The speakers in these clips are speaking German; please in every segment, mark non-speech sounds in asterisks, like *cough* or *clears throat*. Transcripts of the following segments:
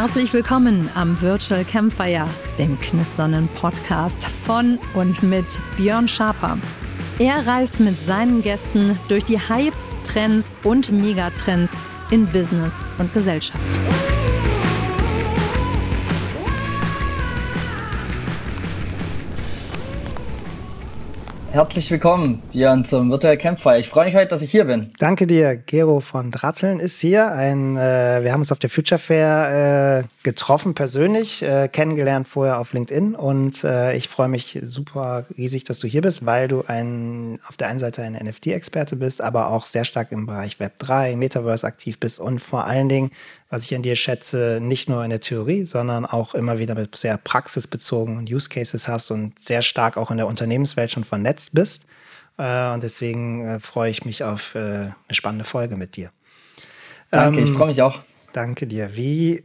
Herzlich willkommen am Virtual Campfire, dem knisternden Podcast von und mit Björn Schaper. Er reist mit seinen Gästen durch die Hypes, Trends und Megatrends in Business und Gesellschaft. Herzlich willkommen, Björn, zum Virtual Campfire. Ich freue mich heute, dass ich hier bin. Danke dir. Gero von Dratzeln ist hier. Ein, äh, wir haben uns auf der Future Fair äh, getroffen, persönlich, äh, kennengelernt vorher auf LinkedIn. Und äh, ich freue mich super riesig, dass du hier bist, weil du ein, auf der einen Seite ein NFT-Experte bist, aber auch sehr stark im Bereich Web3, Metaverse aktiv bist und vor allen Dingen was ich an dir schätze, nicht nur in der Theorie, sondern auch immer wieder mit sehr praxisbezogenen Use Cases hast und sehr stark auch in der Unternehmenswelt schon vernetzt bist. Äh, und deswegen äh, freue ich mich auf äh, eine spannende Folge mit dir. Danke, ähm, ich freue mich auch. Danke dir. Wie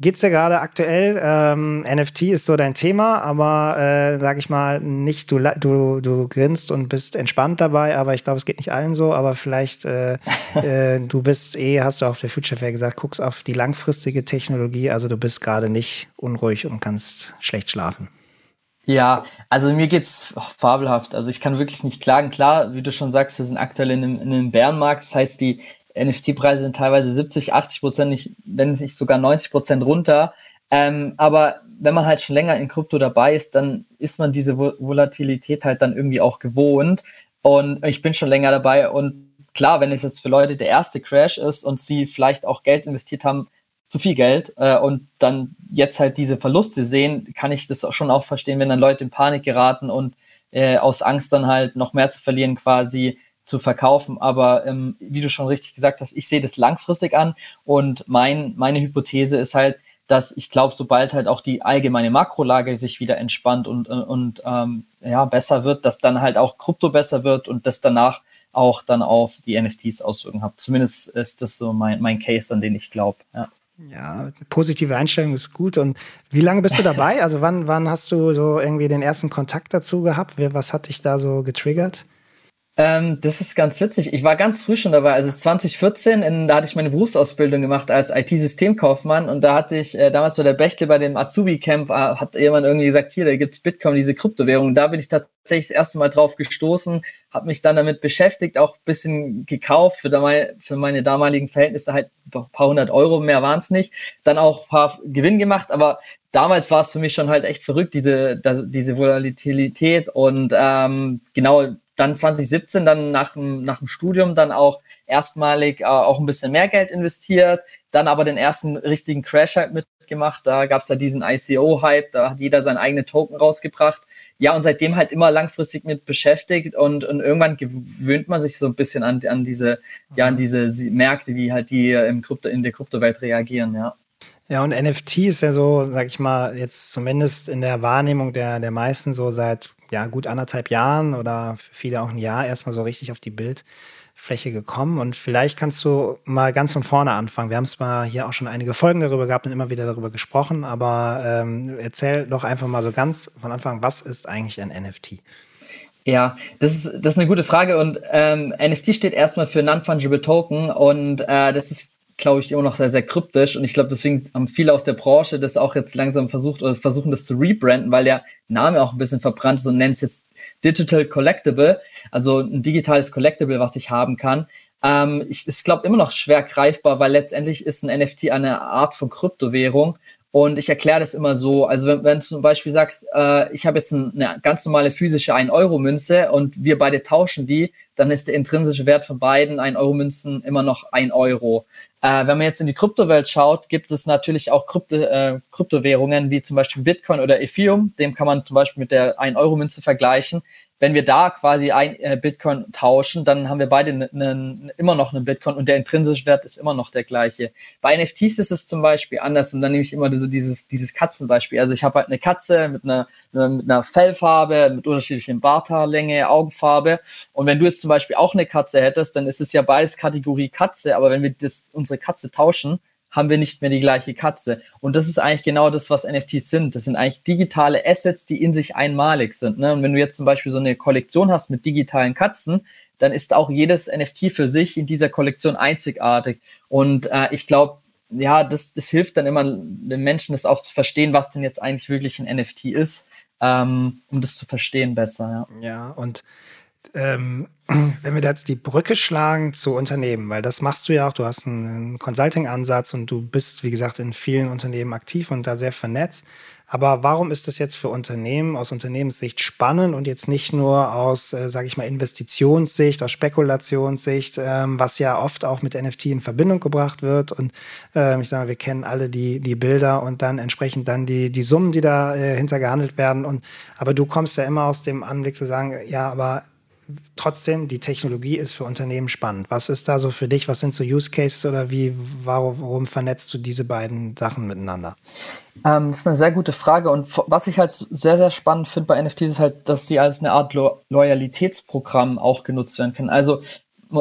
geht es dir gerade aktuell? Ähm, NFT ist so dein Thema, aber äh, sag ich mal, nicht du, du, du grinst und bist entspannt dabei, aber ich glaube, es geht nicht allen so, aber vielleicht äh, *laughs* äh, du bist eh, hast du auf der Future Fair gesagt, guckst auf die langfristige Technologie, also du bist gerade nicht unruhig und kannst schlecht schlafen. Ja, also mir geht's fabelhaft. Also ich kann wirklich nicht klagen. Klar, wie du schon sagst, wir sind aktuell in einem, in einem Bärenmarkt. Das heißt, die NFT-Preise sind teilweise 70, 80 Prozent, wenn nicht sogar 90 Prozent runter. Ähm, aber wenn man halt schon länger in Krypto dabei ist, dann ist man diese Volatilität halt dann irgendwie auch gewohnt. Und ich bin schon länger dabei. Und klar, wenn es jetzt für Leute der erste Crash ist und sie vielleicht auch Geld investiert haben, zu viel Geld äh, und dann jetzt halt diese Verluste sehen, kann ich das auch schon auch verstehen, wenn dann Leute in Panik geraten und äh, aus Angst dann halt noch mehr zu verlieren quasi zu verkaufen. Aber ähm, wie du schon richtig gesagt hast, ich sehe das langfristig an und mein, meine Hypothese ist halt, dass ich glaube, sobald halt auch die allgemeine Makrolage sich wieder entspannt und, und ähm, ja, besser wird, dass dann halt auch Krypto besser wird und das danach auch dann auf die NFTs Auswirkungen hat. Zumindest ist das so mein, mein Case, an den ich glaube. Ja. Ja, positive Einstellung ist gut. Und wie lange bist du dabei? *laughs* Also wann, wann hast du so irgendwie den ersten Kontakt dazu gehabt? Was hat dich da so getriggert? Ähm, das ist ganz witzig. Ich war ganz früh schon dabei. Also 2014, in, da hatte ich meine Berufsausbildung gemacht als IT-Systemkaufmann und da hatte ich äh, damals bei der Bechtle bei dem Azubi-Camp, äh, hat jemand irgendwie gesagt, hier, da gibt's Bitcoin, diese Kryptowährung. Da bin ich tatsächlich das erste Mal drauf gestoßen, habe mich dann damit beschäftigt, auch ein bisschen gekauft, für, damal, für meine damaligen Verhältnisse halt ein paar hundert Euro, mehr waren's nicht. Dann auch ein paar Gewinn gemacht, aber damals war es für mich schon halt echt verrückt, diese, diese Volatilität und ähm, genau dann 2017 dann nach dem, nach dem Studium dann auch erstmalig äh, auch ein bisschen mehr Geld investiert, dann aber den ersten richtigen Crash halt mitgemacht. Da gab es ja diesen ICO-Hype, da hat jeder seinen eigenen Token rausgebracht. Ja, und seitdem halt immer langfristig mit beschäftigt und, und irgendwann gewöhnt man sich so ein bisschen an, an diese, ja, an diese Märkte, wie halt die im Krypto, in der Kryptowelt reagieren, ja. Ja, und NFT ist ja so, sag ich mal, jetzt zumindest in der Wahrnehmung der, der meisten so seit ja, gut anderthalb Jahren oder für viele auch ein Jahr erstmal so richtig auf die Bildfläche gekommen. Und vielleicht kannst du mal ganz von vorne anfangen. Wir haben es mal hier auch schon einige Folgen darüber gehabt und immer wieder darüber gesprochen, aber ähm, erzähl doch einfach mal so ganz von Anfang, was ist eigentlich ein NFT? Ja, das ist, das ist eine gute Frage und ähm, NFT steht erstmal für Non-Fungible Token und äh, das ist glaube ich, immer noch sehr, sehr kryptisch. Und ich glaube, deswegen haben viele aus der Branche das auch jetzt langsam versucht oder versuchen das zu rebranden, weil der Name auch ein bisschen verbrannt ist und nennt es jetzt Digital Collectible, also ein digitales Collectible, was ich haben kann. Ähm, ich, glaube immer noch schwer greifbar, weil letztendlich ist ein NFT eine Art von Kryptowährung und ich erkläre das immer so, also wenn, wenn du zum Beispiel sagst, äh, ich habe jetzt eine ganz normale physische 1-Euro-Münze und wir beide tauschen die, dann ist der intrinsische Wert von beiden 1-Euro-Münzen immer noch 1 Euro. Äh, wenn man jetzt in die Kryptowelt schaut, gibt es natürlich auch Krypto, äh, Kryptowährungen wie zum Beispiel Bitcoin oder Ethereum. Dem kann man zum Beispiel mit der 1-Euro-Münze vergleichen wenn wir da quasi ein äh, Bitcoin tauschen, dann haben wir beide ne, immer noch einen Bitcoin und der intrinsische Wert ist immer noch der gleiche. Bei NFTs ist es zum Beispiel anders und dann nehme ich immer so dieses, dieses Katzenbeispiel. Also ich habe halt eine Katze mit einer, mit einer Fellfarbe, mit unterschiedlichen Barthaarlänge, Augenfarbe und wenn du jetzt zum Beispiel auch eine Katze hättest, dann ist es ja beides Kategorie Katze, aber wenn wir das, unsere Katze tauschen, haben wir nicht mehr die gleiche Katze. Und das ist eigentlich genau das, was NFTs sind. Das sind eigentlich digitale Assets, die in sich einmalig sind. Ne? Und wenn du jetzt zum Beispiel so eine Kollektion hast mit digitalen Katzen, dann ist auch jedes NFT für sich in dieser Kollektion einzigartig. Und äh, ich glaube, ja, das, das hilft dann immer den Menschen, das auch zu verstehen, was denn jetzt eigentlich wirklich ein NFT ist, ähm, um das zu verstehen besser. Ja, ja und ähm, *clears throat* wenn wir jetzt die Brücke schlagen zu Unternehmen, weil das machst du ja auch, du hast einen Consulting-Ansatz und du bist, wie gesagt, in vielen Unternehmen aktiv und da sehr vernetzt. Aber warum ist das jetzt für Unternehmen aus Unternehmenssicht spannend und jetzt nicht nur aus, äh, sage ich mal, Investitionssicht, aus Spekulationssicht, ähm, was ja oft auch mit NFT in Verbindung gebracht wird. Und äh, ich sage mal, wir kennen alle die, die Bilder und dann entsprechend dann die, die Summen, die da äh, gehandelt werden. Und aber du kommst ja immer aus dem Anblick zu sagen, ja, aber trotzdem, die Technologie ist für Unternehmen spannend. Was ist da so für dich? Was sind so Use Cases oder wie, warum, vernetzt du diese beiden Sachen miteinander? Ähm, das ist eine sehr gute Frage. Und was ich halt sehr, sehr spannend finde bei NFTs ist halt, dass sie als eine Art Lo Loyalitätsprogramm auch genutzt werden können. Also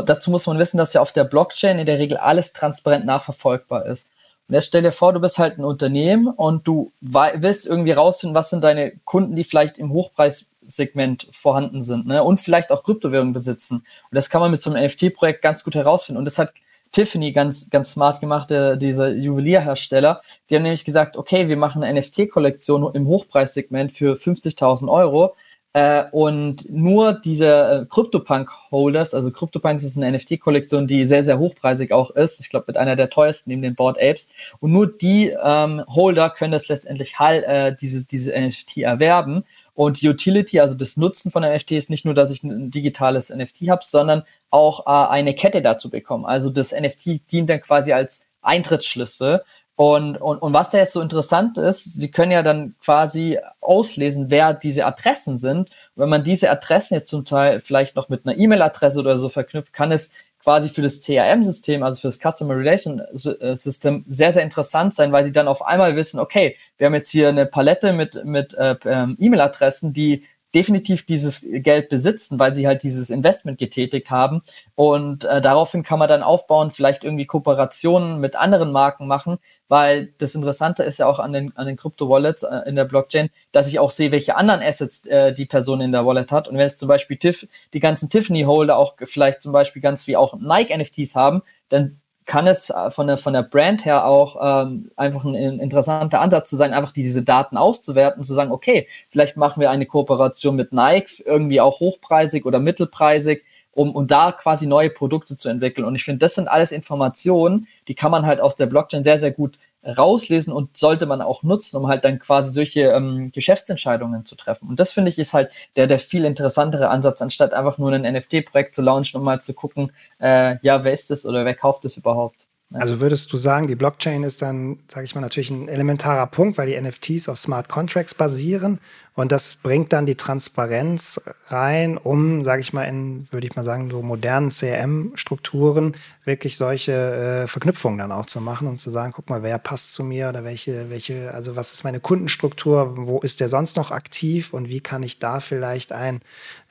dazu muss man wissen, dass ja auf der Blockchain in der Regel alles transparent nachverfolgbar ist. Und jetzt stell dir vor, du bist halt ein Unternehmen und du willst irgendwie rausfinden, was sind deine Kunden, die vielleicht im Hochpreis Segment vorhanden sind ne? und vielleicht auch Kryptowährungen besitzen. Und das kann man mit so einem NFT-Projekt ganz gut herausfinden. Und das hat Tiffany ganz, ganz smart gemacht, der, dieser Juwelierhersteller. Die haben nämlich gesagt, okay, wir machen eine NFT-Kollektion im Hochpreissegment für 50.000 Euro. Äh, und nur diese äh, CryptoPunk-Holders, also CryptoPunks ist eine NFT-Kollektion, die sehr, sehr hochpreisig auch ist. Ich glaube, mit einer der teuersten neben den Board Apes. Und nur die ähm, Holder können das letztendlich halt, äh, diese, diese NFT erwerben. Und die Utility, also das Nutzen von NFT, ist nicht nur, dass ich ein digitales NFT habe, sondern auch äh, eine Kette dazu bekomme. Also das NFT dient dann quasi als Eintrittsschlüssel. Und, und, und was da jetzt so interessant ist, Sie können ja dann quasi auslesen, wer diese Adressen sind. Und wenn man diese Adressen jetzt zum Teil vielleicht noch mit einer E-Mail-Adresse oder so verknüpft, kann es quasi für das CRM-System, also für das Customer Relation äh, System, sehr, sehr interessant sein, weil sie dann auf einmal wissen, okay, wir haben jetzt hier eine Palette mit, mit äh, ähm, E-Mail-Adressen, die definitiv dieses Geld besitzen, weil sie halt dieses Investment getätigt haben. Und äh, daraufhin kann man dann aufbauen, vielleicht irgendwie Kooperationen mit anderen Marken machen, weil das Interessante ist ja auch an den, an den Crypto-Wallets äh, in der Blockchain, dass ich auch sehe, welche anderen Assets äh, die Person in der Wallet hat. Und wenn es zum Beispiel Tiff, die ganzen Tiffany-Holder auch vielleicht zum Beispiel ganz wie auch Nike-NFTs haben, dann kann es äh, von der, von der Brand her auch ähm, einfach ein, ein, interessanter Ansatz zu sein, einfach diese Daten auszuwerten und zu sagen, okay, vielleicht machen wir eine Kooperation mit Nike, irgendwie auch hochpreisig oder mittelpreisig, um, um da quasi neue Produkte zu entwickeln. Und ich finde, das sind alles Informationen, die kann man halt aus der Blockchain sehr, sehr gut rauslesen und sollte man auch nutzen, um halt dann quasi solche ähm, Geschäftsentscheidungen zu treffen. Und das finde ich ist halt der, der viel interessantere Ansatz, anstatt einfach nur ein NFT-Projekt zu launchen, um mal zu gucken, äh, ja, wer ist das oder wer kauft das überhaupt. Also würdest du sagen, die Blockchain ist dann, sage ich mal, natürlich ein elementarer Punkt, weil die NFTs auf Smart Contracts basieren und das bringt dann die Transparenz rein, um, sage ich mal, in, würde ich mal sagen, so modernen CRM-Strukturen wirklich solche äh, Verknüpfungen dann auch zu machen und zu sagen, guck mal, wer passt zu mir oder welche, welche, also was ist meine Kundenstruktur, wo ist der sonst noch aktiv und wie kann ich da vielleicht ein,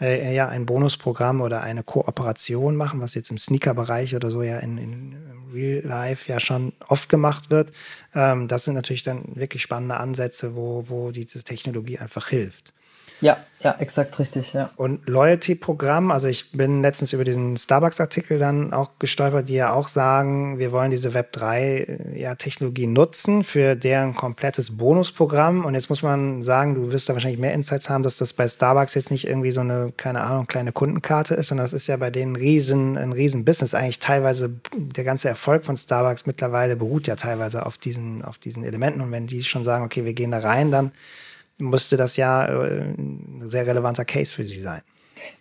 äh, ja, ein Bonusprogramm oder eine Kooperation machen, was jetzt im Sneaker-Bereich oder so ja in, in Real Life ja schon oft gemacht wird. Ähm, das sind natürlich dann wirklich spannende Ansätze, wo, wo diese Technologie einfach hilft. Ja, ja, exakt richtig, ja. Und Loyalty-Programm, also ich bin letztens über den Starbucks-Artikel dann auch gestolpert, die ja auch sagen, wir wollen diese Web3-Technologie ja, nutzen für deren komplettes Bonusprogramm. Und jetzt muss man sagen, du wirst da wahrscheinlich mehr Insights haben, dass das bei Starbucks jetzt nicht irgendwie so eine, keine Ahnung, kleine Kundenkarte ist, sondern das ist ja bei denen riesen, ein riesen Business. Eigentlich teilweise der ganze Erfolg von Starbucks mittlerweile beruht ja teilweise auf diesen, auf diesen Elementen. Und wenn die schon sagen, okay, wir gehen da rein, dann musste das ja äh, ein sehr relevanter Case für Sie sein.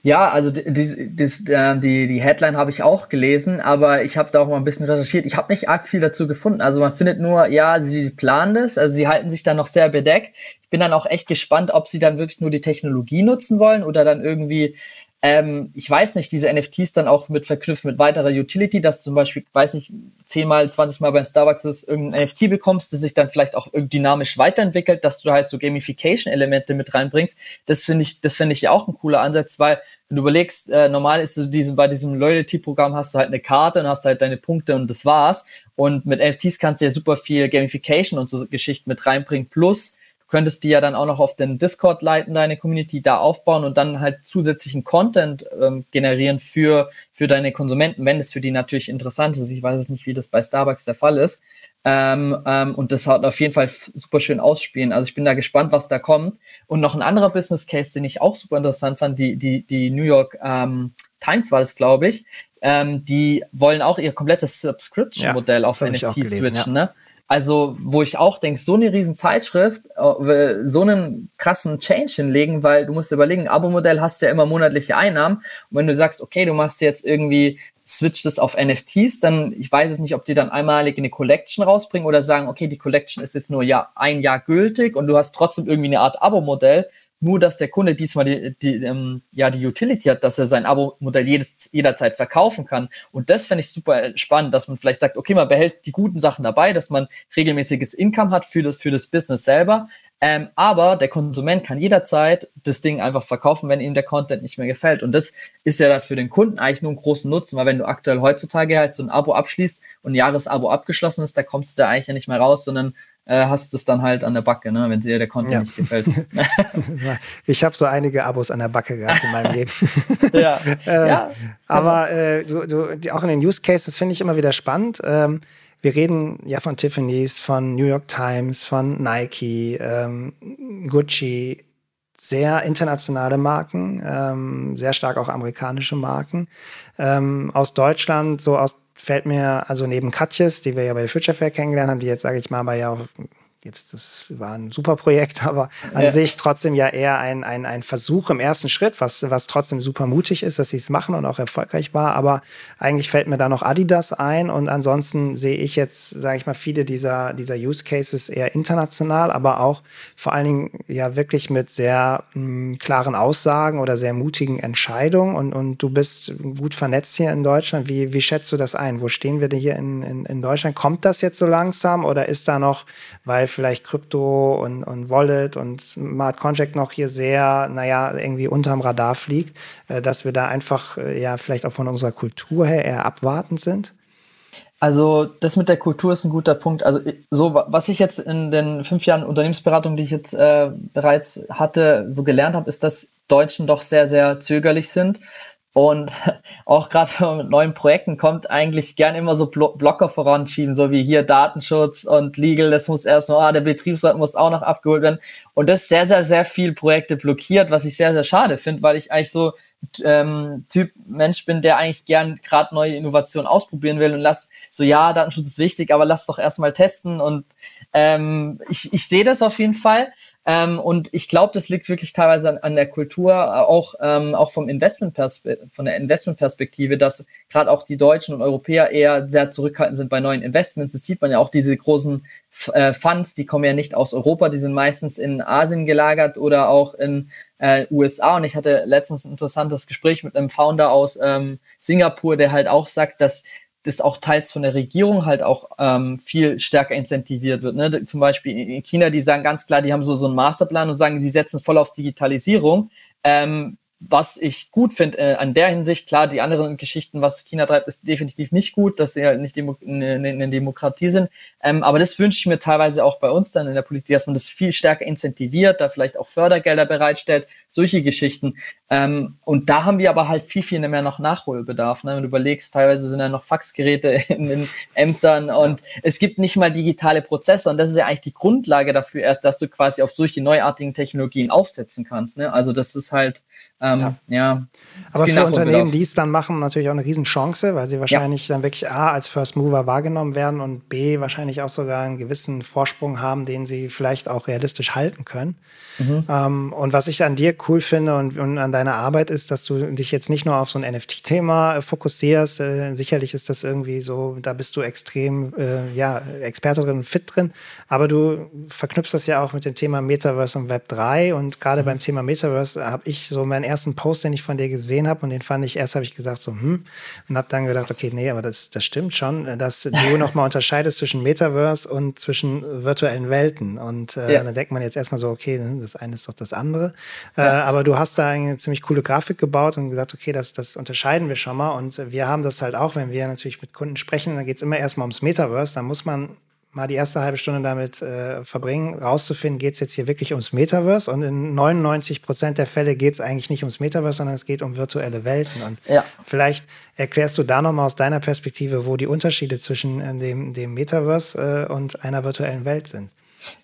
Ja, also die, die, äh, die, die Headline habe ich auch gelesen, aber ich habe da auch mal ein bisschen recherchiert. Ich habe nicht arg viel dazu gefunden. Also man findet nur, ja, sie planen das, also sie halten sich da noch sehr bedeckt. Ich bin dann auch echt gespannt, ob sie dann wirklich nur die Technologie nutzen wollen oder dann irgendwie ähm, ich weiß nicht, diese NFTs dann auch mit verknüpft mit weiterer Utility, dass du zum Beispiel, weiß nicht, zehnmal, zwanzigmal beim Starbucks ist, irgendein NFT bekommst, das sich dann vielleicht auch dynamisch weiterentwickelt, dass du halt so Gamification-Elemente mit reinbringst. Das finde ich, das finde ich ja auch ein cooler Ansatz, weil wenn du überlegst, äh, normal ist so diesen, bei diesem Loyalty-Programm hast du halt eine Karte und hast halt deine Punkte und das war's. Und mit NFTs kannst du ja super viel Gamification und so Geschichten mit reinbringen. Plus, könntest die ja dann auch noch auf den Discord leiten, deine Community da aufbauen und dann halt zusätzlichen Content ähm, generieren für, für deine Konsumenten, wenn es für die natürlich interessant ist. Ich weiß es nicht, wie das bei Starbucks der Fall ist. Ähm, ähm, und das hat auf jeden Fall super schön ausspielen. Also ich bin da gespannt, was da kommt. Und noch ein anderer Business Case, den ich auch super interessant fand, die, die, die New York ähm, Times war das, glaube ich. Ähm, die wollen auch ihr komplettes Subscription-Modell ja, auf NFT switchen. Ja. Ne? Also, wo ich auch denke, so eine riesen Zeitschrift, äh, so einen krassen Change hinlegen, weil du musst überlegen, Abo-Modell hast ja immer monatliche Einnahmen. Und wenn du sagst, okay, du machst jetzt irgendwie, switcht es auf NFTs, dann, ich weiß es nicht, ob die dann einmalig eine Collection rausbringen oder sagen, okay, die Collection ist jetzt nur ja, ein Jahr gültig und du hast trotzdem irgendwie eine Art Abo-Modell, nur, dass der Kunde diesmal die, die, ähm, ja, die Utility hat, dass er sein Abo-Modell jederzeit verkaufen kann. Und das fände ich super spannend, dass man vielleicht sagt, okay, man behält die guten Sachen dabei, dass man regelmäßiges Income hat für das, für das Business selber. Ähm, aber der Konsument kann jederzeit das Ding einfach verkaufen, wenn ihm der Content nicht mehr gefällt. Und das ist ja für den Kunden eigentlich nur einen großen Nutzen, weil wenn du aktuell heutzutage halt so ein Abo abschließt und ein Jahresabo abgeschlossen ist, da kommst du da eigentlich ja nicht mehr raus, sondern äh, hast es dann halt an der Backe, ne, wenn dir der Content ja. nicht gefällt. *laughs* ich habe so einige Abos an der Backe gehabt in meinem Leben. *laughs* ja. *laughs* äh, ja. Aber äh, du, du, auch in den Use Cases finde ich immer wieder spannend. Ähm, wir reden ja von Tiffany's, von New York Times, von Nike, ähm, Gucci, sehr internationale Marken, ähm, sehr stark auch amerikanische Marken. Ähm, aus Deutschland, so aus fällt mir, also neben Katjes, die wir ja bei der Future Fair kennengelernt haben, die jetzt, sage ich mal, aber ja auch jetzt, das war ein super Projekt, *laughs* aber an ja. sich trotzdem ja eher ein, ein, ein Versuch im ersten Schritt, was, was trotzdem super mutig ist, dass sie es machen und auch erfolgreich war. Aber eigentlich fällt mir da noch Adidas ein und ansonsten sehe ich jetzt, sage ich mal, viele dieser, dieser Use Cases eher international, aber auch vor allen Dingen ja wirklich mit sehr mh, hm, klaren Aussagen oder sehr mutigen Entscheidungen und, und du bist gut vernetzt hier in Deutschland. Wie, wie schätzt du das ein? Wo stehen wir denn hier in, in, in Deutschland? Kommt das jetzt so langsam oder ist da noch, weil vielleicht Krypto und, und Wallet und Smart Contract noch hier sehr, naja, irgendwie unterm Radar fliegt, äh, dass wir da einfach, äh, ja, vielleicht auch von unserer Kultur her eher abwartend sind? Also das mit der Kultur ist ein guter Punkt. Also so was ich jetzt in den fünf Jahren Unternehmensberatung, die ich jetzt äh, bereits hatte, so gelernt habe, ist, dass Deutschen doch sehr sehr zögerlich sind und *laughs* auch gerade wenn man mit neuen Projekten kommt, eigentlich gern immer so Blocker voranschieben, so wie hier Datenschutz und Legal, das muss erstmal, ah, der Betriebsrat muss auch noch abgeholt werden. Und das sehr, sehr, sehr viel Projekte blockiert, was ich sehr, sehr schade finde, weil ich eigentlich so ähm, Typ Mensch bin, der eigentlich gern gerade neue Innovationen ausprobieren will und lass so, ja, Datenschutz ist wichtig, aber lass doch erstmal testen und ähm, ich, ich sehe das auf jeden Fall. Ähm, und ich glaube, das liegt wirklich teilweise an, an der Kultur, äh, auch, ähm, auch vom Investment von der Investmentperspektive, dass gerade auch die Deutschen und Europäer eher sehr zurückhaltend sind bei neuen Investments. Das sieht man ja auch diese großen äh, Funds, die kommen ja nicht aus Europa, die sind meistens in Asien gelagert oder auch in äh, USA. Und ich hatte letztens ein interessantes Gespräch mit einem Founder aus ähm, Singapur, der halt auch sagt, dass das auch teils von der Regierung halt auch ähm, viel stärker incentiviert wird. Ne? Zum Beispiel in China, die sagen ganz klar, die haben so, so einen Masterplan und sagen, die setzen voll auf Digitalisierung. Ähm, was ich gut finde äh, an der Hinsicht, klar, die anderen Geschichten, was China treibt, ist definitiv nicht gut, dass sie halt nicht Demo eine, eine Demokratie sind. Ähm, aber das wünsche ich mir teilweise auch bei uns dann in der Politik, dass man das viel stärker incentiviert, da vielleicht auch Fördergelder bereitstellt, solche Geschichten. Ähm, und da haben wir aber halt viel, viel mehr noch Nachholbedarf. Ne? Wenn du überlegst, teilweise sind ja noch Faxgeräte *laughs* in den Ämtern und es gibt nicht mal digitale Prozesse. Und das ist ja eigentlich die Grundlage dafür erst, dass du quasi auf solche neuartigen Technologien aufsetzen kannst. Ne? Also das ist halt, ähm, ja. ja. Aber für Unternehmen, die es dann machen, natürlich auch eine Riesenchance, weil sie wahrscheinlich ja. dann wirklich A, als First Mover wahrgenommen werden und B, wahrscheinlich auch sogar einen gewissen Vorsprung haben, den sie vielleicht auch realistisch halten können. Mhm. Ähm, und was ich an dir cool finde und, und, an deiner Arbeit ist, dass du dich jetzt nicht nur auf so ein NFT-Thema äh, fokussierst. Äh, sicherlich ist das irgendwie so, da bist du extrem, äh, ja, Experte drin, fit drin. Aber du verknüpfst das ja auch mit dem Thema Metaverse und Web 3. Und gerade mhm. beim Thema Metaverse habe ich so meinen ersten Post, den ich von dir gesehen habe, und den fand ich erst, habe ich gesagt so, hm, und habe dann gedacht, okay, nee, aber das, das stimmt schon, dass du *laughs* nochmal unterscheidest zwischen Metaverse und zwischen virtuellen Welten. Und äh, ja. dann denkt man jetzt erstmal so, okay, das eine ist doch das andere. Äh, ja. Äh, aber du hast da eine ziemlich coole Grafik gebaut und gesagt, okay, das, das unterscheiden wir schon mal. Und wir haben das halt auch, wenn wir natürlich mit Kunden sprechen, dann geht es immer erstmal ums Metaverse. Da muss man mal die erste halbe Stunde damit äh, verbringen, rauszufinden, geht es jetzt hier wirklich ums Metaverse? Und in 99 Prozent der Fälle geht es eigentlich nicht ums Metaverse, sondern es geht um virtuelle Welten. Und ja. vielleicht erklärst du da nochmal aus deiner Perspektive, wo die Unterschiede zwischen äh, dem, dem Metaverse äh, und einer virtuellen Welt sind.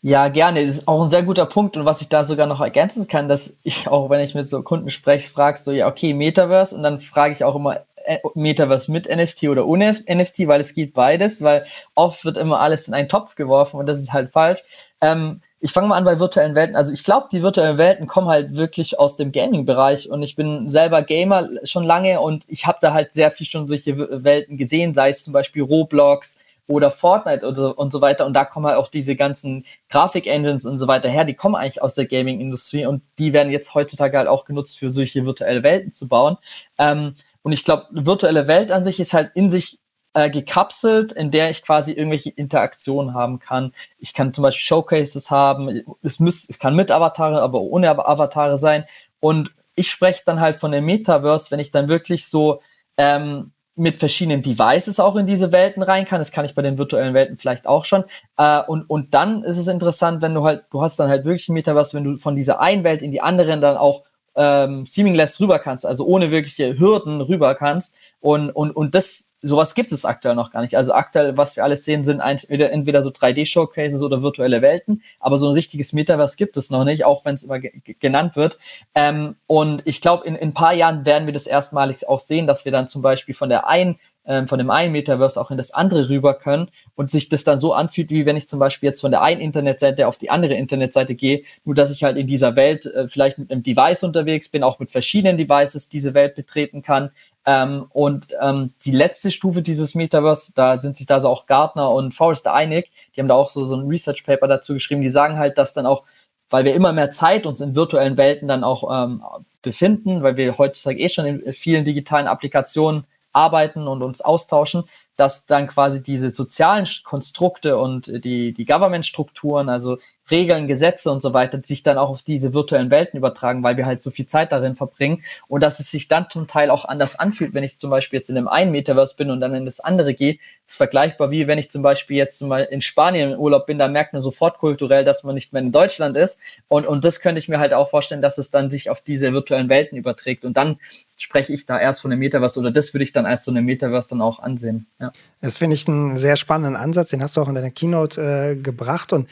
Ja, gerne. Das ist auch ein sehr guter Punkt. Und was ich da sogar noch ergänzen kann, dass ich *laughs* auch, wenn ich mit so Kunden spreche, frage so, ja, okay, Metaverse. Und dann frage ich auch immer, äh, Metaverse mit NFT oder ohne NFT, weil es geht beides, weil oft wird immer alles in einen Topf geworfen und das ist halt falsch. Ähm, ich fange mal an bei virtuellen Welten. Also ich glaube, die virtuellen Welten kommen halt wirklich aus dem Gaming-Bereich und ich bin selber Gamer schon lange und ich habe da halt sehr viel schon solche Welten gesehen, sei es zum Beispiel Roblox, oder Fortnite und so, und so weiter. Und da kommen halt auch diese ganzen Grafik-Engines und so weiter her. Die kommen eigentlich aus der Gaming-Industrie und die werden jetzt heutzutage halt auch genutzt, für solche virtuelle Welten zu bauen. Ähm, und ich glaube, virtuelle Welt an sich ist halt in sich äh, gekapselt, in der ich quasi irgendwelche Interaktionen haben kann. Ich kann zum Beispiel Showcases haben. Es, muss, es kann mit Avatare, aber ohne Avatare sein. Und ich spreche dann halt von dem Metaverse, wenn ich dann wirklich so ähm, mit verschiedenen Devices auch in diese Welten rein kann. Das kann ich bei den virtuellen Welten vielleicht auch schon. Äh, und, und dann ist es interessant, wenn du halt, du hast dann halt wirklich ein Metaverse, wenn du von dieser einen Welt in die anderen dann auch ähm, seamless rüber kannst, also ohne wirkliche Hürden rüber kannst. Und, und, und das sowas gibt es aktuell noch gar nicht. Also aktuell, was wir alles sehen, sind entweder, entweder so 3D-Showcases oder virtuelle Welten, aber so ein richtiges Metaverse gibt es noch nicht, auch wenn es immer genannt wird. Ähm, und ich glaube, in, in ein paar Jahren werden wir das erstmalig auch sehen, dass wir dann zum Beispiel von der einen ähm, von dem einen Metaverse auch in das andere rüber können und sich das dann so anfühlt, wie wenn ich zum Beispiel jetzt von der einen Internetseite auf die andere Internetseite gehe, nur dass ich halt in dieser Welt äh, vielleicht mit einem Device unterwegs bin, auch mit verschiedenen Devices diese Welt betreten kann, ähm, und ähm, die letzte Stufe dieses Metaverse, da sind sich da so auch Gartner und Forrester einig, die haben da auch so, so ein Research Paper dazu geschrieben, die sagen halt, dass dann auch, weil wir immer mehr Zeit uns in virtuellen Welten dann auch ähm, befinden, weil wir heutzutage eh schon in vielen digitalen Applikationen arbeiten und uns austauschen, dass dann quasi diese sozialen Konstrukte und die, die Government-Strukturen, also Regeln, Gesetze und so weiter, sich dann auch auf diese virtuellen Welten übertragen, weil wir halt so viel Zeit darin verbringen und dass es sich dann zum Teil auch anders anfühlt, wenn ich zum Beispiel jetzt in einem einen Metaverse bin und dann in das andere gehe. Ist vergleichbar wie wenn ich zum Beispiel jetzt mal in Spanien im Urlaub bin, da merkt man sofort kulturell, dass man nicht mehr in Deutschland ist und, und das könnte ich mir halt auch vorstellen, dass es dann sich auf diese virtuellen Welten überträgt und dann spreche ich da erst von einem Metaverse oder das würde ich dann als so eine Metaverse dann auch ansehen. Ja. Das finde ich einen sehr spannenden Ansatz, den hast du auch in deiner Keynote äh, gebracht und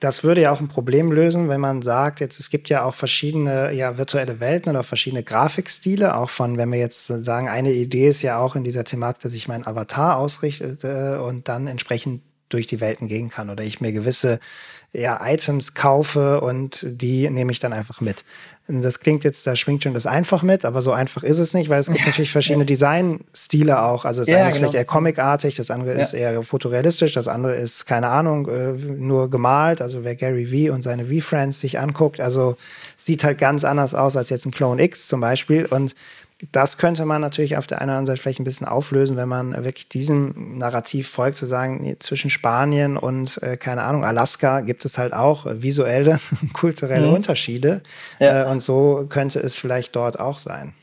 das würde ja auch ein Problem lösen, wenn man sagt, jetzt es gibt ja auch verschiedene ja, virtuelle Welten oder verschiedene Grafikstile, auch von, wenn wir jetzt sagen, eine Idee ist ja auch in dieser Thematik, dass ich meinen Avatar ausrichte und dann entsprechend durch die Welten gehen kann oder ich mir gewisse ja, Items kaufe und die nehme ich dann einfach mit. Das klingt jetzt, da schwingt schon das einfach mit, aber so einfach ist es nicht, weil es gibt *laughs* natürlich verschiedene Designstile auch. Also das ja, eine ist genau. vielleicht eher comicartig, das andere ja. ist eher fotorealistisch, das andere ist, keine Ahnung, äh, nur gemalt. Also wer Gary V und seine V-Friends sich anguckt, also sieht halt ganz anders aus als jetzt ein Clone X zum Beispiel. Und das könnte man natürlich auf der einen oder anderen Seite vielleicht ein bisschen auflösen, wenn man wirklich diesem Narrativ folgt, zu sagen, nee, zwischen Spanien und, äh, keine Ahnung, Alaska gibt es halt auch visuelle, *laughs* kulturelle mhm. Unterschiede. Ja. Äh, und so könnte es vielleicht dort auch sein.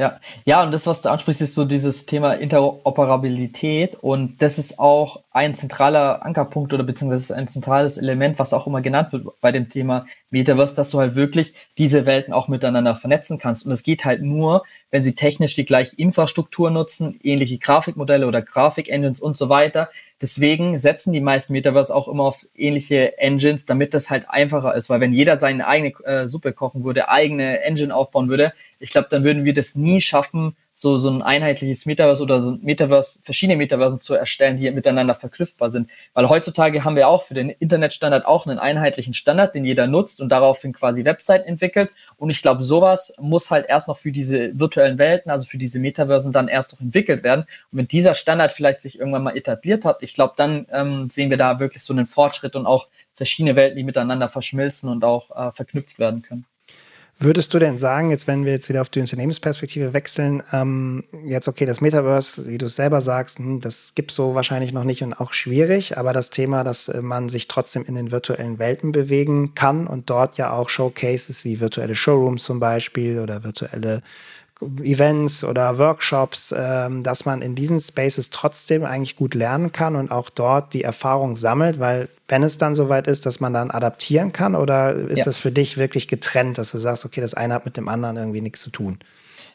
Ja, ja, und das, was du ansprichst, ist so dieses Thema Interoperabilität und das ist auch ein zentraler Ankerpunkt oder beziehungsweise ein zentrales Element, was auch immer genannt wird bei dem Thema Metaverse, dass du halt wirklich diese Welten auch miteinander vernetzen kannst. Und es geht halt nur, wenn sie technisch die gleiche Infrastruktur nutzen, ähnliche Grafikmodelle oder Grafik-Engines und so weiter, Deswegen setzen die meisten Metaverse auch immer auf ähnliche Engines, damit das halt einfacher ist, weil wenn jeder seine eigene äh, Suppe kochen würde, eigene Engine aufbauen würde, ich glaube, dann würden wir das nie schaffen, so, so ein einheitliches Metaverse oder so ein Metaverse, verschiedene Metaversen zu erstellen, die miteinander verknüpfbar sind. Weil heutzutage haben wir auch für den Internetstandard auch einen einheitlichen Standard, den jeder nutzt und daraufhin quasi Website entwickelt. Und ich glaube, sowas muss halt erst noch für diese virtuellen Welten, also für diese Metaversen dann erst noch entwickelt werden. Und wenn dieser Standard vielleicht sich irgendwann mal etabliert hat, ich glaube, dann ähm, sehen wir da wirklich so einen Fortschritt und auch verschiedene Welten, die miteinander verschmilzen und auch äh, verknüpft werden können. Würdest du denn sagen, jetzt wenn wir jetzt wieder auf die Unternehmensperspektive wechseln, ähm, jetzt okay, das Metaverse, wie du es selber sagst, hm, das gibt so wahrscheinlich noch nicht und auch schwierig, aber das Thema, dass äh, man sich trotzdem in den virtuellen Welten bewegen kann und dort ja auch Showcases wie virtuelle Showrooms zum Beispiel oder virtuelle Events oder Workshops, ähm, dass man in diesen Spaces trotzdem eigentlich gut lernen kann und auch dort die Erfahrung sammelt, weil wenn es dann soweit ist, dass man dann adaptieren kann oder ist ja. das für dich wirklich getrennt, dass du sagst, okay, das eine hat mit dem anderen irgendwie nichts zu tun?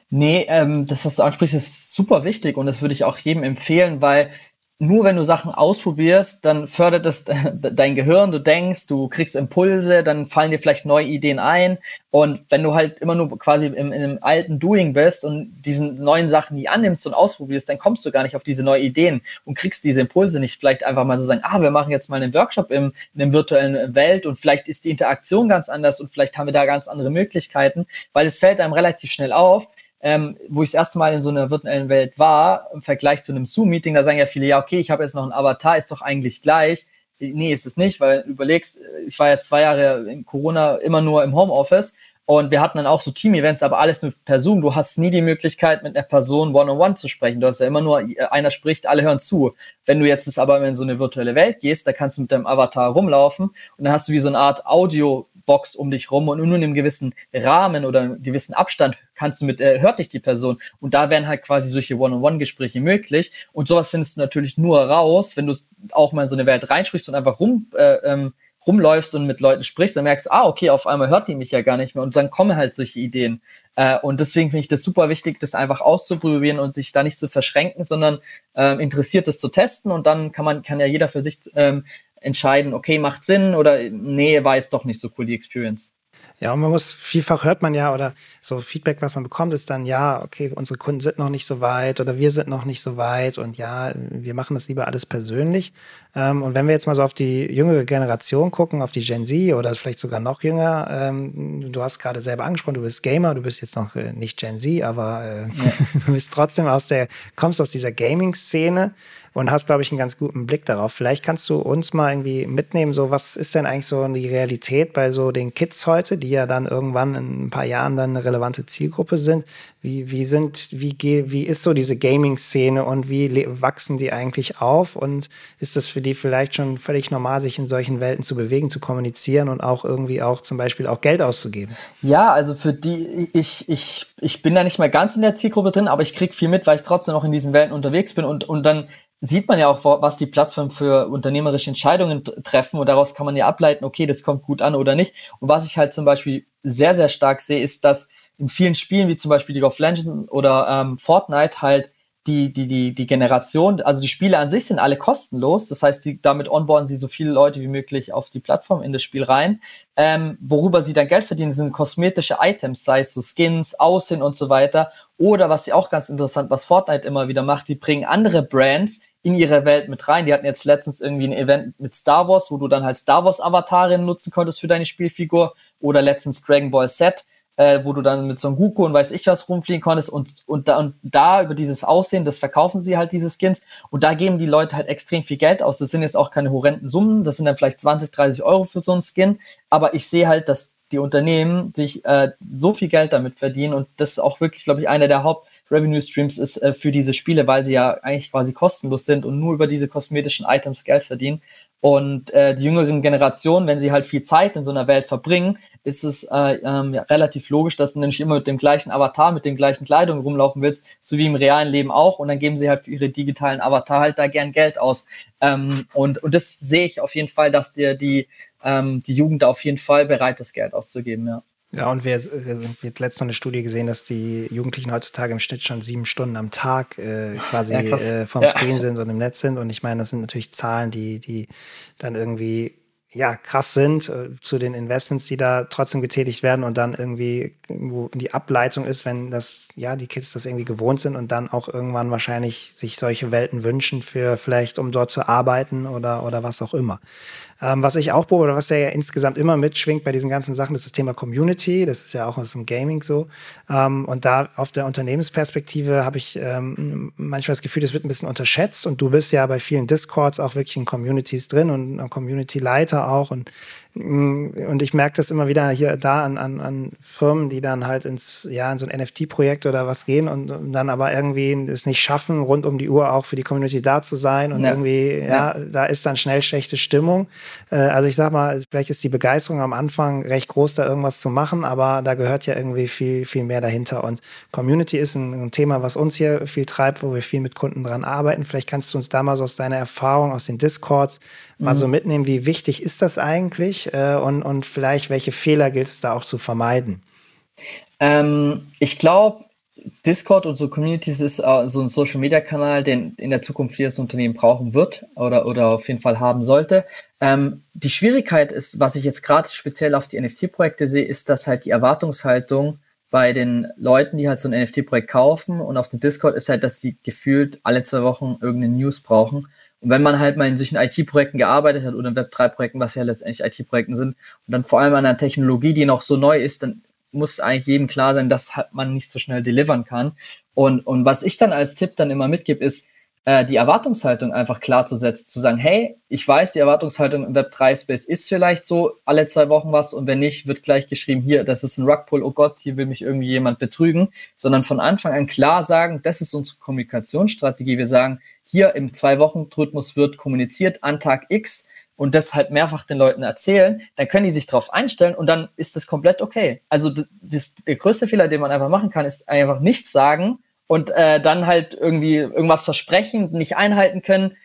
Nee, ähm, das, was du ansprichst, ist super wichtig und das würde ich auch jedem empfehlen, weil nur wenn du Sachen ausprobierst, dann fördert es *laughs* dein Gehirn, du denkst, du kriegst Impulse, dann fallen dir vielleicht neue Ideen ein. Und wenn du halt immer nur quasi im, in einem alten Doing bist und diesen neuen Sachen nie annimmst und ausprobierst, dann kommst du gar nicht auf diese neuen Ideen und kriegst diese Impulse nicht. Vielleicht einfach mal so sagen, ah, wir machen jetzt mal einen Workshop im, in der virtuellen Welt und vielleicht ist die Interaktion ganz anders und vielleicht haben wir da ganz andere Möglichkeiten, weil es fällt einem relativ schnell auf, ähm, wo ich das erste Mal in so einer virtuellen Welt war, im Vergleich zu einem Zoom-Meeting, da sagen ja viele, ja, okay, ich habe jetzt noch einen Avatar, ist doch eigentlich gleich. Nee, ist es nicht, weil überlegst, ich war jetzt zwei Jahre in Corona immer nur im Homeoffice und wir hatten dann auch so Team-Events, aber alles nur per Zoom. Du hast nie die Möglichkeit, mit einer Person one-on-one -on -one zu sprechen. Du hast ja immer nur, äh, einer spricht, alle hören zu. Wenn du jetzt aber in so eine virtuelle Welt gehst, da kannst du mit deinem Avatar rumlaufen und dann hast du wie so eine Art Audio- Box um dich rum und nur in einem gewissen Rahmen oder einem gewissen Abstand kannst du mit, äh, hört dich die Person. Und da wären halt quasi solche One-on-One-Gespräche möglich. Und sowas findest du natürlich nur raus, wenn du auch mal in so eine Welt reinsprichst und einfach rum, äh, ähm, rumläufst und mit Leuten sprichst, dann merkst du, ah, okay, auf einmal hört die mich ja gar nicht mehr und dann kommen halt solche Ideen. Äh, und deswegen finde ich das super wichtig, das einfach auszuprobieren und sich da nicht zu verschränken, sondern ähm, interessiert das zu testen und dann kann man, kann ja jeder für sich ähm, entscheiden, okay, macht Sinn oder nee, war jetzt doch nicht so cool die Experience. Ja, und man muss, vielfach hört man ja, oder so Feedback, was man bekommt, ist dann, ja, okay, unsere Kunden sind noch nicht so weit oder wir sind noch nicht so weit und ja, wir machen das lieber alles persönlich. Ähm, und wenn wir jetzt mal so auf die jüngere Generation gucken, auf die Gen Z oder vielleicht sogar noch jünger, ähm, du hast gerade selber angesprochen, du bist Gamer, du bist jetzt noch äh, nicht Gen Z, aber äh, ja. *laughs* du bist trotzdem aus der, kommst aus dieser Gaming-Szene und hast, glaube ich, einen ganz guten Blick darauf. Vielleicht kannst du uns mal irgendwie mitnehmen, so was ist denn eigentlich so die Realität bei so den Kids heute, die ja dann irgendwann in ein paar Jahren dann eine relevante Zielgruppe sind. Wie, wie sind, wie, wie ist so diese Gaming-Szene und wie wachsen die eigentlich auf? Und ist das für die vielleicht schon völlig normal, sich in solchen Welten zu bewegen, zu kommunizieren und auch irgendwie auch zum Beispiel auch Geld auszugeben? Ja, also für die, ich, ich, ich bin da nicht mehr ganz in der Zielgruppe drin, aber ich kriege viel mit, weil ich trotzdem noch in diesen Welten unterwegs bin und, und dann sieht man ja auch, was die Plattformen für unternehmerische Entscheidungen treffen und daraus kann man ja ableiten, okay, das kommt gut an oder nicht. Und was ich halt zum Beispiel sehr, sehr stark sehe, ist, dass in vielen Spielen, wie zum Beispiel League of Legends oder ähm, Fortnite, halt die, die, die, die Generation, also die Spiele an sich sind alle kostenlos. Das heißt, die, damit onboarden sie so viele Leute wie möglich auf die Plattform in das Spiel rein. Ähm, worüber sie dann Geld verdienen, sind kosmetische Items, sei es so Skins, Aussehen und so weiter. Oder was sie auch ganz interessant, was Fortnite immer wieder macht, die bringen andere Brands in ihre Welt mit rein. Die hatten jetzt letztens irgendwie ein Event mit Star Wars, wo du dann halt Star Wars Avatarin nutzen konntest für deine Spielfigur. Oder letztens Dragon Ball Set äh, wo du dann mit so einem Goku und weiß ich was rumfliegen konntest und, und, da, und da über dieses Aussehen, das verkaufen sie halt, diese Skins und da geben die Leute halt extrem viel Geld aus. Das sind jetzt auch keine horrenden Summen, das sind dann vielleicht 20, 30 Euro für so einen Skin, aber ich sehe halt, dass die Unternehmen sich äh, so viel Geld damit verdienen und das ist auch wirklich, glaube ich, einer der Haupt- Revenue Streams ist äh, für diese Spiele, weil sie ja eigentlich quasi kostenlos sind und nur über diese kosmetischen Items Geld verdienen. Und äh, die jüngeren Generationen, wenn sie halt viel Zeit in so einer Welt verbringen, ist es äh, ähm, ja, relativ logisch, dass du nämlich immer mit dem gleichen Avatar, mit den gleichen Kleidungen rumlaufen willst, so wie im realen Leben auch. Und dann geben sie halt für ihre digitalen Avatar halt da gern Geld aus. Ähm, und, und das sehe ich auf jeden Fall, dass dir die, ähm, die Jugend auf jeden Fall bereit ist, Geld auszugeben, ja. Ja, und wir, wir hat letztens noch eine Studie gesehen, dass die Jugendlichen heutzutage im Schnitt schon sieben Stunden am Tag äh, quasi ja, äh, vom ja. Screen sind und im Netz sind. Und ich meine, das sind natürlich Zahlen, die, die dann irgendwie ja, krass sind äh, zu den Investments, die da trotzdem getätigt werden und dann irgendwie irgendwo die Ableitung ist, wenn das, ja, die Kids das irgendwie gewohnt sind und dann auch irgendwann wahrscheinlich sich solche Welten wünschen für vielleicht, um dort zu arbeiten oder, oder was auch immer. Ähm, was ich auch beobachte, was ja insgesamt immer mitschwingt bei diesen ganzen Sachen, ist das Thema Community. Das ist ja auch aus dem Gaming so. Ähm, und da auf der Unternehmensperspektive habe ich ähm, manchmal das Gefühl, das wird ein bisschen unterschätzt. Und du bist ja bei vielen Discords auch wirklich in Communities drin und Community-Leiter auch. Und und ich merke das immer wieder hier da an, an, an Firmen, die dann halt ins, ja, in so ein NFT-Projekt oder was gehen und, und, dann aber irgendwie es nicht schaffen, rund um die Uhr auch für die Community da zu sein. Und ja. irgendwie, ja, ja, da ist dann schnell schlechte Stimmung. Äh, also ich sag mal, vielleicht ist die Begeisterung am Anfang recht groß, da irgendwas zu machen, aber da gehört ja irgendwie viel, viel mehr dahinter. Und Community ist ein, ein Thema, was uns hier viel treibt, wo wir viel mit Kunden dran arbeiten. Vielleicht kannst du uns da mal so aus deiner Erfahrung, aus den Discords, mhm. mal so mitnehmen, wie wichtig ist das eigentlich äh, und, und vielleicht welche Fehler gilt es da auch zu vermeiden? Ähm, ich glaube, Discord und so Communities ist äh, so ein Social Media Kanal, den in der Zukunft jedes Unternehmen brauchen wird oder, oder auf jeden Fall haben sollte. Ähm, die Schwierigkeit ist, was ich jetzt gerade speziell auf die NFT-Projekte sehe, ist, dass halt die Erwartungshaltung bei den Leuten, die halt so ein NFT-Projekt kaufen und auf dem Discord ist halt, dass sie gefühlt alle zwei Wochen irgendeine News brauchen. Und wenn man halt mal in solchen IT-Projekten gearbeitet hat oder in Web3-Projekten, was ja letztendlich IT-Projekten sind, und dann vor allem an einer Technologie, die noch so neu ist, dann muss eigentlich jedem klar sein, dass man nicht so schnell delivern kann. Und, und was ich dann als Tipp dann immer mitgebe, ist, äh, die Erwartungshaltung einfach klar zu setzen, zu sagen, hey, ich weiß, die Erwartungshaltung im Web3-Space ist vielleicht so, alle zwei Wochen was und wenn nicht, wird gleich geschrieben, hier, das ist ein Rugpull, oh Gott, hier will mich irgendwie jemand betrügen, sondern von Anfang an klar sagen, das ist unsere Kommunikationsstrategie. Wir sagen, hier im Zwei-Wochen-Rhythmus wird kommuniziert an Tag X, und das halt mehrfach den Leuten erzählen, dann können die sich darauf einstellen und dann ist das komplett okay. Also das, das, der größte Fehler, den man einfach machen kann, ist einfach nichts sagen und äh, dann halt irgendwie irgendwas versprechen, nicht einhalten können.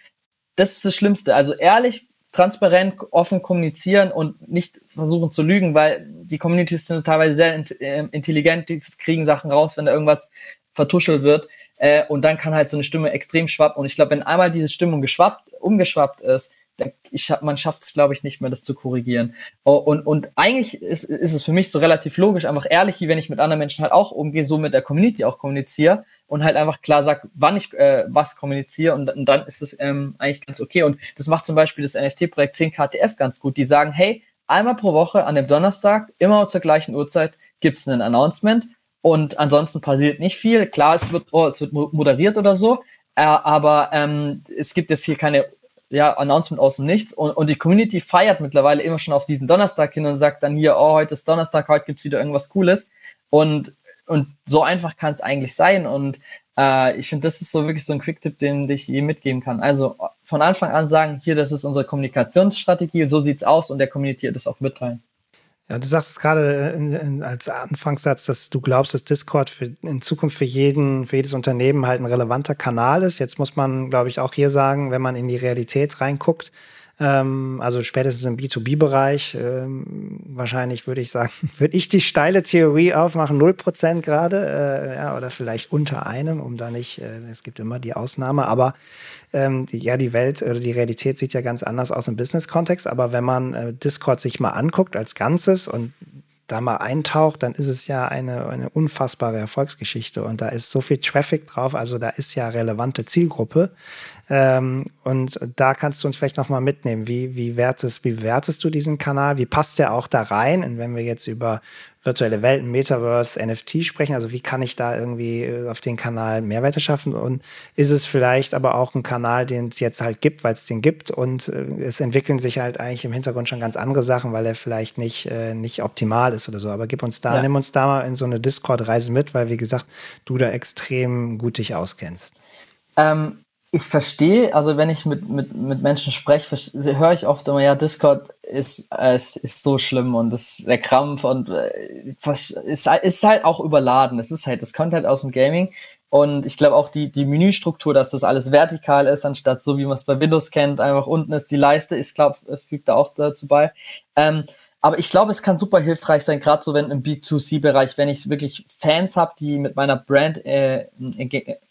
Das ist das Schlimmste. Also ehrlich, transparent, offen kommunizieren und nicht versuchen zu lügen, weil die Communities sind teilweise sehr äh, intelligent, die kriegen Sachen raus, wenn da irgendwas vertuschelt wird. Äh, und dann kann halt so eine Stimme extrem schwappen. Und ich glaube, wenn einmal diese Stimmung geschwappt, umgeschwappt ist, ich, man schafft es, glaube ich, nicht mehr, das zu korrigieren. Oh, und, und eigentlich ist, ist es für mich so relativ logisch, einfach ehrlich, wie wenn ich mit anderen Menschen halt auch umgehe, so mit der Community auch kommuniziere und halt einfach klar sage, wann ich äh, was kommuniziere und, und dann ist es ähm, eigentlich ganz okay. Und das macht zum Beispiel das NFT-Projekt 10KTF ganz gut. Die sagen, hey, einmal pro Woche an dem Donnerstag, immer zur gleichen Uhrzeit, gibt's einen Announcement und ansonsten passiert nicht viel. Klar, es wird, oh, es wird moderiert oder so, äh, aber ähm, es gibt jetzt hier keine ja, Announcement aus dem Nichts und, und die Community feiert mittlerweile immer schon auf diesen Donnerstag hin und sagt dann hier, oh, heute ist Donnerstag, heute gibt's wieder irgendwas Cooles und, und so einfach kann es eigentlich sein und äh, ich finde, das ist so wirklich so ein Quick-Tipp, den ich je mitgeben kann. Also von Anfang an sagen, hier, das ist unsere Kommunikationsstrategie, so sieht's aus und der Community das auch mitteilen. Ja, du sagst gerade in, in, als Anfangssatz, dass du glaubst, dass Discord für, in Zukunft für jeden, für jedes Unternehmen halt ein relevanter Kanal ist. Jetzt muss man, glaube ich, auch hier sagen, wenn man in die Realität reinguckt, ähm, also spätestens im B2B-Bereich, ähm, wahrscheinlich würde ich sagen, *laughs* würde ich die steile Theorie aufmachen, 0% gerade, äh, ja, oder vielleicht unter einem, um da nicht, äh, es gibt immer die Ausnahme, aber ähm, die, ja, die Welt oder die Realität sieht ja ganz anders aus im Business-Kontext, aber wenn man äh, Discord sich mal anguckt als Ganzes und da mal eintaucht, dann ist es ja eine, eine unfassbare Erfolgsgeschichte und da ist so viel Traffic drauf, also da ist ja relevante Zielgruppe. Ähm, und da kannst du uns vielleicht nochmal mitnehmen. Wie, wie, wertest, wie wertest du diesen Kanal? Wie passt der auch da rein? Und wenn wir jetzt über virtuelle Welten, Metaverse, NFT sprechen, also wie kann ich da irgendwie äh, auf den Kanal Mehrwerte schaffen? Und ist es vielleicht aber auch ein Kanal, den es jetzt halt gibt, weil es den gibt und äh, es entwickeln sich halt eigentlich im Hintergrund schon ganz andere Sachen, weil er vielleicht nicht, äh, nicht optimal ist oder so. Aber gib uns da, ja. nimm uns da mal in so eine Discord-Reise mit, weil wie gesagt, du da extrem gut dich auskennst. Ähm, ich verstehe, also wenn ich mit, mit, mit Menschen spreche, höre ich oft immer, ja, Discord ist, äh, ist, ist so schlimm und ist der Krampf und äh, ist, ist halt auch überladen. Es ist halt, das kommt halt aus dem Gaming. Und ich glaube auch die, die Menüstruktur, dass das alles vertikal ist, anstatt so wie man es bei Windows kennt, einfach unten ist die Leiste, ich glaube, fügt da auch dazu bei. Ähm, aber ich glaube, es kann super hilfreich sein, gerade so wenn im B2C-Bereich, wenn ich wirklich Fans habe, die mit meiner Brand äh,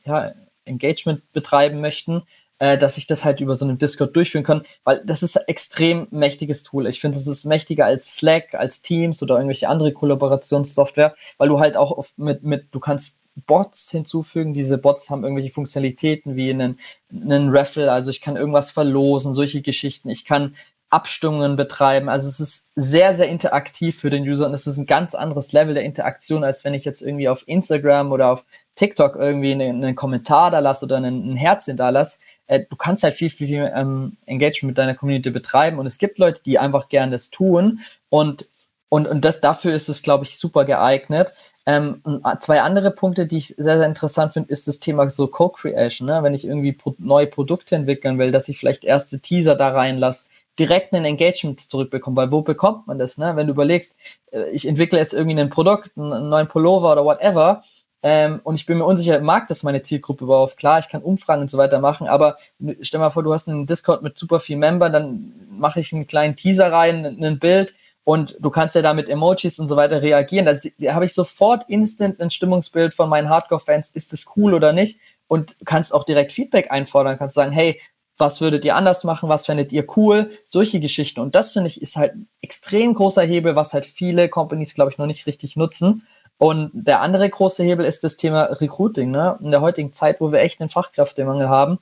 ja, Engagement betreiben möchten, äh, dass ich das halt über so einen Discord durchführen kann, weil das ist ein extrem mächtiges Tool. Ich finde, es ist mächtiger als Slack, als Teams oder irgendwelche andere Kollaborationssoftware, weil du halt auch mit, mit, du kannst Bots hinzufügen. Diese Bots haben irgendwelche Funktionalitäten wie einen, einen Raffle, also ich kann irgendwas verlosen, solche Geschichten. Ich kann Abstimmungen betreiben. Also es ist sehr, sehr interaktiv für den User und es ist ein ganz anderes Level der Interaktion, als wenn ich jetzt irgendwie auf Instagram oder auf TikTok irgendwie einen, einen Kommentar da lasse oder einen, ein Herzchen da lasse. Äh, du kannst halt viel, viel, viel ähm, Engagement mit deiner Community betreiben und es gibt Leute, die einfach gern das tun und und, und das, dafür ist es, glaube ich, super geeignet. Ähm, zwei andere Punkte, die ich sehr, sehr interessant finde, ist das Thema so Co-Creation. Ne? Wenn ich irgendwie pro neue Produkte entwickeln will, dass ich vielleicht erste Teaser da reinlasse, direkt ein Engagement zurückbekommen, weil wo bekommt man das, ne? Wenn du überlegst, äh, ich entwickle jetzt irgendwie ein Produkt, einen neuen Pullover oder whatever, ähm, und ich bin mir unsicher, mag das meine Zielgruppe überhaupt? Klar, ich kann Umfragen und so weiter machen, aber stell mal vor, du hast einen Discord mit super vielen Membern, dann mache ich einen kleinen Teaser rein, ein Bild und du kannst ja da mit Emojis und so weiter reagieren. Da, da habe ich sofort instant ein Stimmungsbild von meinen Hardcore-Fans, ist das cool oder nicht? Und kannst auch direkt Feedback einfordern, kannst sagen, hey, was würdet ihr anders machen, was fändet ihr cool, solche Geschichten. Und das finde ich ist halt ein extrem großer Hebel, was halt viele Companies, glaube ich, noch nicht richtig nutzen. Und der andere große Hebel ist das Thema Recruiting. Ne? In der heutigen Zeit, wo wir echt einen Fachkräftemangel haben.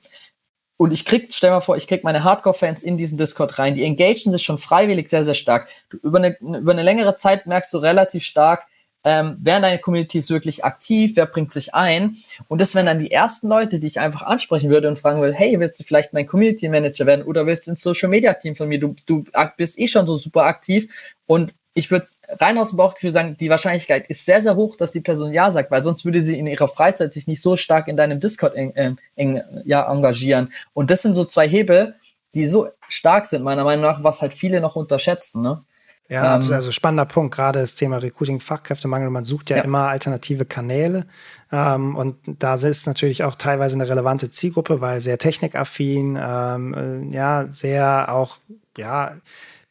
Und ich krieg, stell mal vor, ich krieg meine Hardcore-Fans in diesen Discord rein. Die engagen sich schon freiwillig sehr, sehr stark. Du, über, eine, über eine längere Zeit merkst du relativ stark, ähm, wer in deiner Community ist wirklich aktiv, wer bringt sich ein. Und das wären dann die ersten Leute, die ich einfach ansprechen würde und fragen würde, hey, willst du vielleicht mein Community Manager werden oder willst du ins Social Media Team von mir? Du, du bist eh schon so super aktiv und ich würde rein aus dem Bauchgefühl sagen, die Wahrscheinlichkeit ist sehr, sehr hoch, dass die Person Ja sagt, weil sonst würde sie in ihrer Freizeit sich nicht so stark in deinem Discord eng, äh, eng, ja, engagieren. Und das sind so zwei Hebel, die so stark sind, meiner Meinung nach, was halt viele noch unterschätzen. Ne? Ja, ähm, also spannender Punkt, gerade das Thema Recruiting, Fachkräftemangel. Man sucht ja, ja. immer alternative Kanäle. Ähm, und da ist natürlich auch teilweise eine relevante Zielgruppe, weil sehr technikaffin, ähm, äh, ja, sehr auch, ja,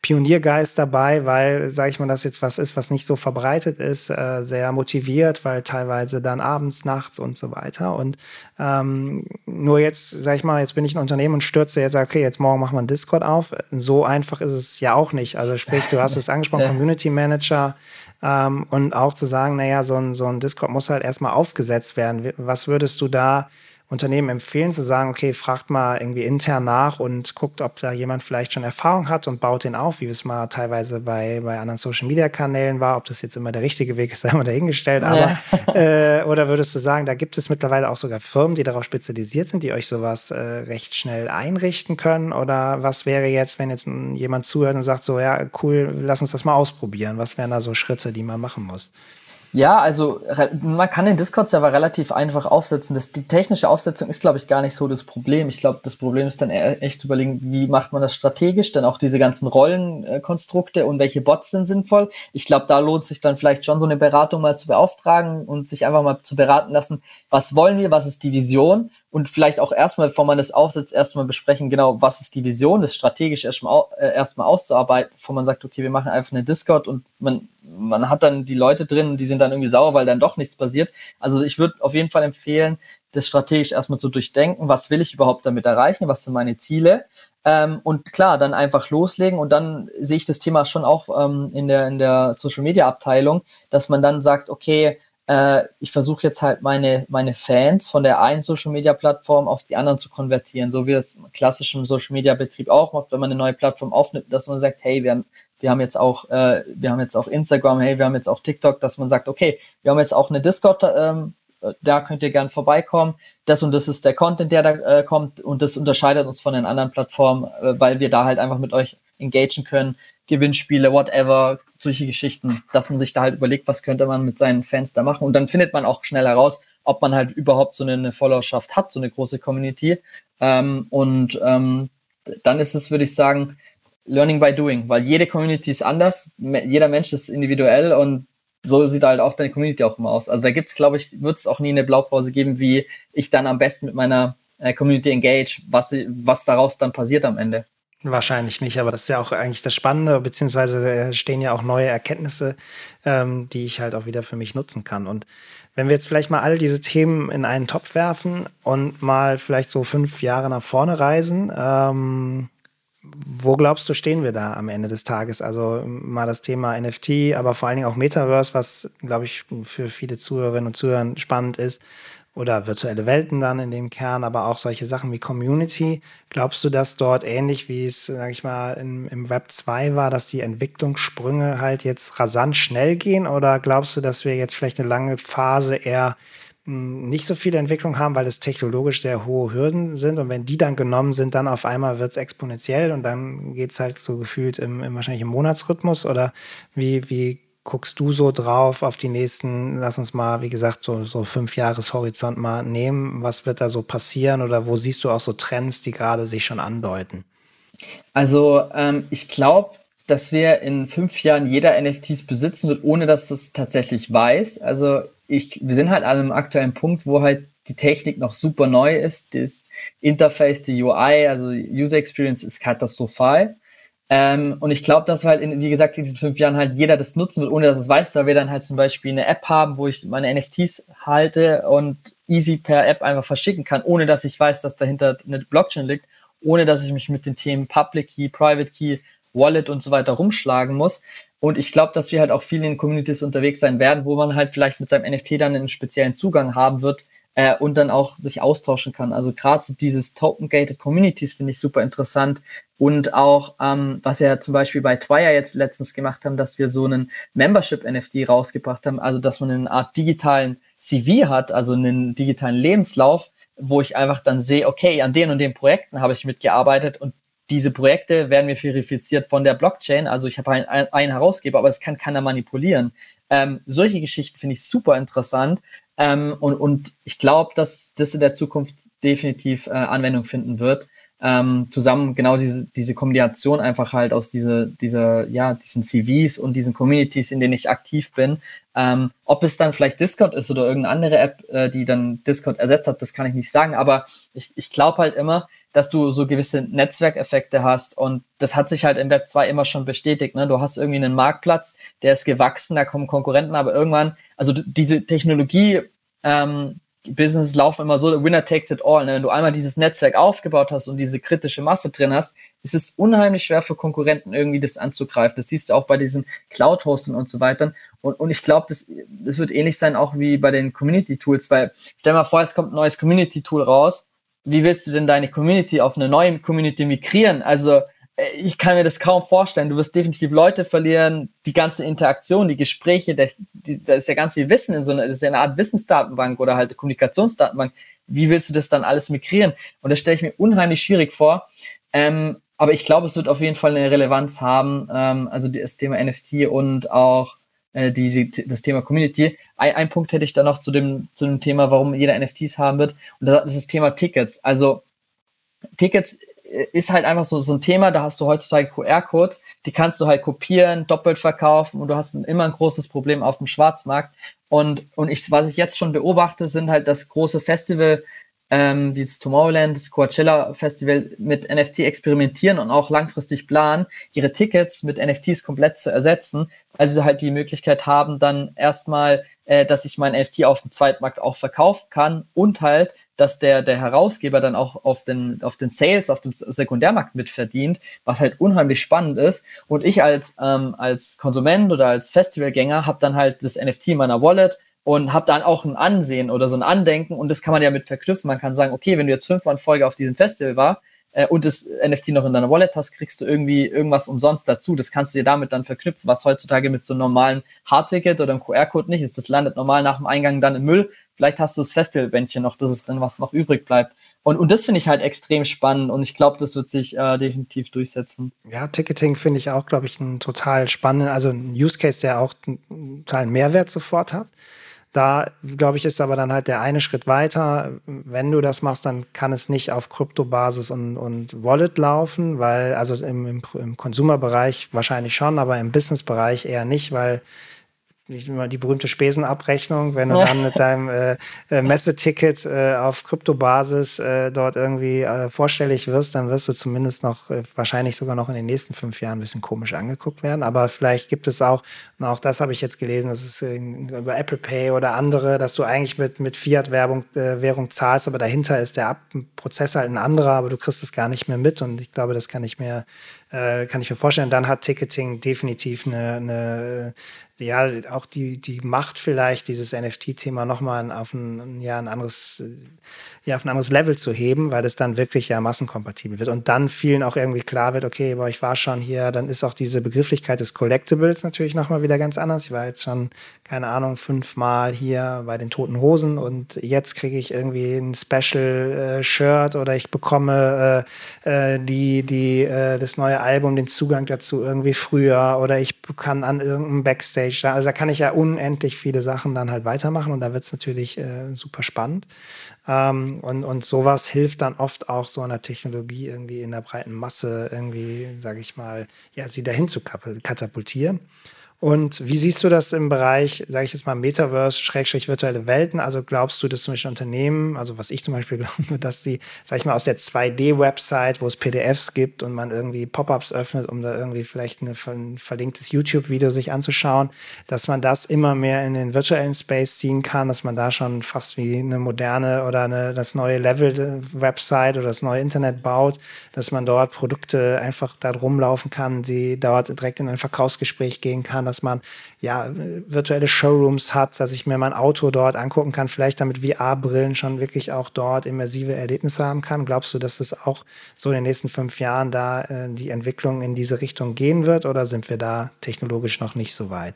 Pioniergeist dabei, weil, sage ich mal, das jetzt was ist, was nicht so verbreitet ist, äh, sehr motiviert, weil teilweise dann abends, nachts und so weiter. Und ähm, nur jetzt, sage ich mal, jetzt bin ich ein Unternehmen und stürze jetzt, okay, jetzt morgen machen wir einen Discord auf. So einfach ist es ja auch nicht. Also sprich, du hast es angesprochen, *laughs* Community Manager, ähm, und auch zu sagen, naja, so ein, so ein Discord muss halt erstmal aufgesetzt werden. Was würdest du da Unternehmen empfehlen, zu sagen, okay, fragt mal irgendwie intern nach und guckt, ob da jemand vielleicht schon Erfahrung hat und baut den auf, wie es mal teilweise bei, bei anderen Social-Media-Kanälen war. Ob das jetzt immer der richtige Weg ist, *laughs* sei mal dahingestellt. Aber, ja. äh, oder würdest du sagen, da gibt es mittlerweile auch sogar Firmen, die darauf spezialisiert sind, die euch sowas äh, recht schnell einrichten können? Oder was wäre jetzt, wenn jetzt jemand zuhört und sagt, so, ja, cool, lass uns das mal ausprobieren. Was wären da so Schritte, die man machen muss? Ja, also man kann den Discord-Server relativ einfach aufsetzen. Das, die technische Aufsetzung ist, glaube ich, gar nicht so das Problem. Ich glaube, das Problem ist dann echt zu überlegen, wie macht man das strategisch, dann auch diese ganzen Rollenkonstrukte und welche Bots sind sinnvoll. Ich glaube, da lohnt sich dann vielleicht schon so eine Beratung mal zu beauftragen und sich einfach mal zu beraten lassen, was wollen wir, was ist die Vision und vielleicht auch erstmal, bevor man das aufsetzt, erstmal besprechen, genau, was ist die Vision, das strategisch erstmal, äh, erstmal auszuarbeiten, bevor man sagt, okay, wir machen einfach eine Discord und man, man hat dann die Leute drin und die sind dann irgendwie sauer, weil dann doch nichts passiert. Also ich würde auf jeden Fall empfehlen, das strategisch erstmal zu durchdenken, was will ich überhaupt damit erreichen, was sind meine Ziele. Ähm, und klar, dann einfach loslegen und dann sehe ich das Thema schon auch ähm, in der, in der Social Media Abteilung, dass man dann sagt, okay, äh, ich versuche jetzt halt meine, meine Fans von der einen Social Media Plattform auf die anderen zu konvertieren, so wie das klassischen Social Media Betrieb auch macht, wenn man eine neue Plattform aufnimmt, dass man sagt, hey, wir haben, wir haben jetzt auch, äh, wir haben jetzt auch Instagram, hey, wir haben jetzt auch TikTok, dass man sagt, okay, wir haben jetzt auch eine Discord, ähm, da könnt ihr gern vorbeikommen. Das und das ist der Content, der da äh, kommt und das unterscheidet uns von den anderen Plattformen, äh, weil wir da halt einfach mit euch engagen können. Gewinnspiele, whatever, solche Geschichten, dass man sich da halt überlegt, was könnte man mit seinen Fans da machen. Und dann findet man auch schnell heraus, ob man halt überhaupt so eine Followerschaft hat, so eine große Community. Ähm, und ähm, dann ist es, würde ich sagen, Learning by Doing, weil jede Community ist anders, jeder Mensch ist individuell und so sieht halt auch deine Community auch immer aus. Also da gibt's, glaube ich, wird es auch nie eine Blaupause geben, wie ich dann am besten mit meiner äh, Community engage, was, was daraus dann passiert am Ende. Wahrscheinlich nicht, aber das ist ja auch eigentlich das Spannende, beziehungsweise stehen ja auch neue Erkenntnisse, ähm, die ich halt auch wieder für mich nutzen kann. Und wenn wir jetzt vielleicht mal all diese Themen in einen Topf werfen und mal vielleicht so fünf Jahre nach vorne reisen, ähm, wo glaubst du, stehen wir da am Ende des Tages? Also mal das Thema NFT, aber vor allen Dingen auch Metaverse, was, glaube ich, für viele Zuhörerinnen und Zuhörer spannend ist oder virtuelle Welten dann in dem Kern, aber auch solche Sachen wie Community. Glaubst du, dass dort ähnlich wie es, sag ich mal, im, im Web 2 war, dass die Entwicklungssprünge halt jetzt rasant schnell gehen? Oder glaubst du, dass wir jetzt vielleicht eine lange Phase eher hm, nicht so viel Entwicklung haben, weil es technologisch sehr hohe Hürden sind. Und wenn die dann genommen sind, dann auf einmal wird es exponentiell und dann geht es halt so gefühlt im, im wahrscheinlich im Monatsrhythmus. Oder wie, wie guckst du so drauf auf die nächsten, lass uns mal, wie gesagt, so, so fünf Jahreshorizont mal nehmen. Was wird da so passieren oder wo siehst du auch so Trends, die gerade sich schon andeuten? Also ähm, ich glaube, dass wir in fünf Jahren jeder NFTs besitzen wird, ohne dass es tatsächlich weiß. Also ich, wir sind halt an einem aktuellen Punkt, wo halt die Technik noch super neu ist. Das Interface, die UI, also User Experience ist katastrophal. Ähm, und ich glaube, dass halt, in, wie gesagt, in diesen fünf Jahren halt jeder das nutzen wird, ohne dass es weiß, weil wir dann halt zum Beispiel eine App haben, wo ich meine NFTs halte und easy per App einfach verschicken kann, ohne dass ich weiß, dass dahinter eine Blockchain liegt, ohne dass ich mich mit den Themen Public Key, Private Key, Wallet und so weiter rumschlagen muss. Und ich glaube, dass wir halt auch viel in Communities unterwegs sein werden, wo man halt vielleicht mit seinem NFT dann einen speziellen Zugang haben wird äh, und dann auch sich austauschen kann. Also gerade so dieses Token-Gated Communities finde ich super interessant. Und auch, ähm, was wir ja zum Beispiel bei Twire jetzt letztens gemacht haben, dass wir so einen Membership-NFT rausgebracht haben, also dass man eine Art digitalen CV hat, also einen digitalen Lebenslauf, wo ich einfach dann sehe, okay, an den und den Projekten habe ich mitgearbeitet und diese Projekte werden mir verifiziert von der Blockchain. Also ich habe einen, einen Herausgeber, aber das kann keiner manipulieren. Ähm, solche Geschichten finde ich super interessant. Ähm, und, und ich glaube, dass das in der Zukunft definitiv äh, Anwendung finden wird. Ähm, zusammen genau diese, diese Kombination einfach halt aus diese, dieser, ja, diesen CVs und diesen Communities, in denen ich aktiv bin. Ähm, ob es dann vielleicht Discord ist oder irgendeine andere App, äh, die dann Discord ersetzt hat, das kann ich nicht sagen. Aber ich, ich glaube halt immer, dass du so gewisse Netzwerkeffekte hast. Und das hat sich halt im Web 2 immer schon bestätigt. Ne? Du hast irgendwie einen Marktplatz, der ist gewachsen, da kommen Konkurrenten, aber irgendwann, also diese Technologie, ähm, Business laufen immer so, Winner takes it all. Ne? Wenn du einmal dieses Netzwerk aufgebaut hast und diese kritische Masse drin hast, ist es unheimlich schwer für Konkurrenten irgendwie das anzugreifen. Das siehst du auch bei diesen Cloud-Hosten und so weiter. Und, und ich glaube, das, das wird ähnlich sein auch wie bei den Community-Tools, weil stell mal vor, es kommt ein neues Community-Tool raus wie willst du denn deine Community auf eine neue Community migrieren? Also ich kann mir das kaum vorstellen. Du wirst definitiv Leute verlieren, die ganze Interaktion, die Gespräche, da ist ja ganz viel Wissen in so einer, das ist ja eine Art Wissensdatenbank oder halt Kommunikationsdatenbank. Wie willst du das dann alles migrieren? Und das stelle ich mir unheimlich schwierig vor. Ähm, aber ich glaube, es wird auf jeden Fall eine Relevanz haben, ähm, also das Thema NFT und auch äh, die, die, das Thema Community. Ein, ein Punkt hätte ich da noch zu dem, zu dem Thema, warum jeder NFTs haben wird. Und das ist das Thema Tickets. Also Tickets äh, ist halt einfach so, so ein Thema, da hast du heutzutage QR-Codes, die kannst du halt kopieren, doppelt verkaufen und du hast immer ein großes Problem auf dem Schwarzmarkt. Und, und ich, was ich jetzt schon beobachte, sind halt das große Festival, ähm, wie das Tomorrowland, das Coachella Festival mit NFT experimentieren und auch langfristig planen, ihre Tickets mit NFTs komplett zu ersetzen, sie halt die Möglichkeit haben, dann erstmal, äh, dass ich mein NFT auf dem Zweitmarkt auch verkaufen kann und halt, dass der, der Herausgeber dann auch auf den, auf den Sales, auf dem Sekundärmarkt mitverdient, was halt unheimlich spannend ist. Und ich als, ähm, als Konsument oder als Festivalgänger habe dann halt das NFT in meiner Wallet, und habe dann auch ein Ansehen oder so ein Andenken und das kann man ja mit verknüpfen. Man kann sagen, okay, wenn du jetzt fünfmal in Folge auf diesem Festival war äh, und das NFT noch in deiner Wallet hast, kriegst du irgendwie irgendwas umsonst dazu. Das kannst du dir damit dann verknüpfen, was heutzutage mit so einem normalen Hardticket oder einem QR-Code nicht ist. Das landet normal nach dem Eingang dann im Müll. Vielleicht hast du das Festivalbändchen noch, das ist dann was noch übrig bleibt. Und, und das finde ich halt extrem spannend und ich glaube, das wird sich äh, definitiv durchsetzen. Ja, Ticketing finde ich auch, glaube ich, ein total spannend, also ein Use Case, der auch einen totalen Mehrwert sofort hat. Da, glaube ich, ist aber dann halt der eine Schritt weiter. Wenn du das machst, dann kann es nicht auf Kryptobasis und, und Wallet laufen, weil, also im, im, im Consumer-Bereich wahrscheinlich schon, aber im Business-Bereich eher nicht, weil die berühmte Spesenabrechnung, wenn du dann mit deinem äh, äh, Messeticket äh, auf Kryptobasis äh, dort irgendwie äh, vorstellig wirst, dann wirst du zumindest noch, äh, wahrscheinlich sogar noch in den nächsten fünf Jahren ein bisschen komisch angeguckt werden. Aber vielleicht gibt es auch, und auch das habe ich jetzt gelesen, das ist über Apple Pay oder andere, dass du eigentlich mit, mit Fiat-Währung äh, Währung zahlst, aber dahinter ist der Ab Prozess halt ein anderer, aber du kriegst es gar nicht mehr mit. Und ich glaube, das kann ich mir, äh, kann ich mir vorstellen. Dann hat Ticketing definitiv eine, eine ja, auch die, die Macht vielleicht, dieses NFT-Thema nochmal auf ein, ja, ein anderes, ja, auf ein anderes Level zu heben, weil es dann wirklich ja massenkompatibel wird und dann vielen auch irgendwie klar wird, okay, boah, ich war schon hier, dann ist auch diese Begrifflichkeit des Collectibles natürlich nochmal wieder ganz anders. Ich war jetzt schon, keine Ahnung, fünfmal hier bei den Toten Hosen und jetzt kriege ich irgendwie ein Special äh, oder ich bekomme äh, äh, die, die, äh, das neue Album den Zugang dazu irgendwie früher oder ich kann an irgendeinem Backstage, also da kann ich ja unendlich viele Sachen dann halt weitermachen und da wird es natürlich äh, super spannend. Ähm, und, und sowas hilft dann oft auch so einer Technologie irgendwie in der breiten Masse irgendwie, sage ich mal, ja, sie dahin zu katapultieren. Und wie siehst du das im Bereich, sage ich jetzt mal, Metaverse, Schrägstrich virtuelle Welten? Also glaubst du, dass zum Beispiel Unternehmen, also was ich zum Beispiel *laughs* glaube, dass sie, sage ich mal, aus der 2D-Website, wo es PDFs gibt und man irgendwie Pop-ups öffnet, um da irgendwie vielleicht eine, ein verlinktes YouTube-Video sich anzuschauen, dass man das immer mehr in den virtuellen Space ziehen kann, dass man da schon fast wie eine moderne oder eine, das neue Level-Website oder das neue Internet baut, dass man dort Produkte einfach da rumlaufen kann, sie dort direkt in ein Verkaufsgespräch gehen kann dass man ja virtuelle Showrooms hat, dass ich mir mein Auto dort angucken kann, vielleicht damit VR-Brillen schon wirklich auch dort immersive Erlebnisse haben kann. Glaubst du, dass das auch so in den nächsten fünf Jahren da äh, die Entwicklung in diese Richtung gehen wird oder sind wir da technologisch noch nicht so weit?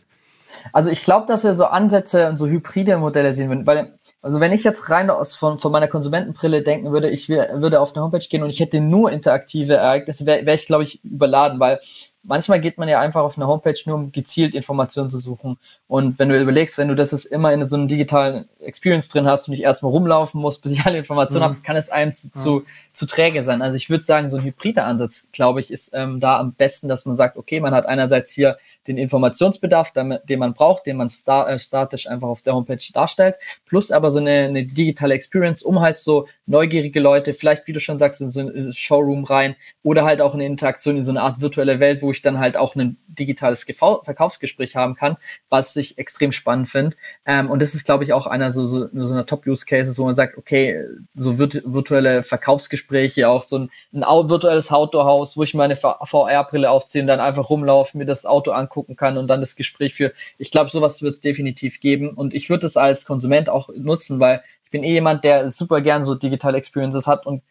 Also ich glaube, dass wir so Ansätze und so hybride Modelle sehen würden, weil also wenn ich jetzt rein aus von, von meiner Konsumentenbrille denken würde, ich würde auf eine Homepage gehen und ich hätte nur interaktive Ereignisse, wäre wär ich, glaube ich, überladen, weil manchmal geht man ja einfach auf eine Homepage nur, um gezielt Informationen zu suchen. Und wenn du überlegst, wenn du das jetzt immer in so einem digitalen Experience drin hast und nicht erstmal rumlaufen musst, bis ich alle Informationen mhm. habe, kann es einem zu, zu, zu träge sein. Also ich würde sagen, so ein hybrider Ansatz, glaube ich, ist ähm, da am besten, dass man sagt, okay, man hat einerseits hier den Informationsbedarf, den man braucht, den man äh, statisch einfach auf der Homepage darstellt, plus aber so eine, eine digitale Experience, um halt so neugierige Leute, vielleicht, wie du schon sagst, in so ein Showroom rein oder halt auch eine Interaktion in so eine Art virtuelle Welt, wo ich dann halt auch ein digitales Verkaufsgespräch haben kann, was ich extrem spannend finde. Ähm, und das ist, glaube ich, auch einer so, so, so einer Top-Use-Cases, wo man sagt, okay, so virt virtuelle Verkaufsgespräche, auch so ein, ein virtuelles Autohaus, wo ich meine VR-Brille aufziehe und dann einfach rumlaufen, mir das Auto angucken kann und dann das Gespräch für. Ich glaube, sowas wird es definitiv geben. Und ich würde es als Konsument auch nutzen, weil ich bin eh jemand, der super gern so digitale Experiences hat und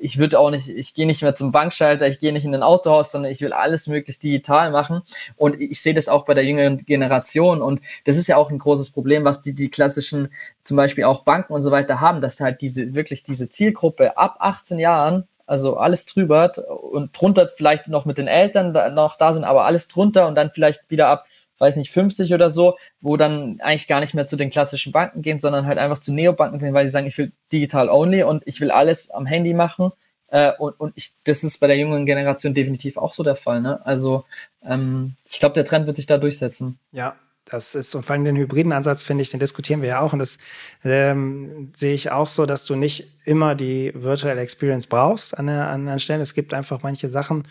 ich würde auch nicht, ich gehe nicht mehr zum Bankschalter, ich gehe nicht in ein Autohaus, sondern ich will alles möglichst digital machen. Und ich sehe das auch bei der jüngeren Generation. Und das ist ja auch ein großes Problem, was die, die klassischen, zum Beispiel auch Banken und so weiter haben, dass halt diese, wirklich diese Zielgruppe ab 18 Jahren, also alles drüber und drunter vielleicht noch mit den Eltern noch da sind, aber alles drunter und dann vielleicht wieder ab weiß nicht, 50 oder so, wo dann eigentlich gar nicht mehr zu den klassischen Banken gehen, sondern halt einfach zu Neobanken gehen, weil sie sagen, ich will digital only und ich will alles am Handy machen. Äh, und und ich, das ist bei der jungen Generation definitiv auch so der Fall. Ne? Also ähm, ich glaube, der Trend wird sich da durchsetzen. Ja, das ist, und vor allem den hybriden Ansatz, finde ich, den diskutieren wir ja auch. Und das ähm, sehe ich auch so, dass du nicht immer die Virtual Experience brauchst an der, an der Stelle. Es gibt einfach manche Sachen,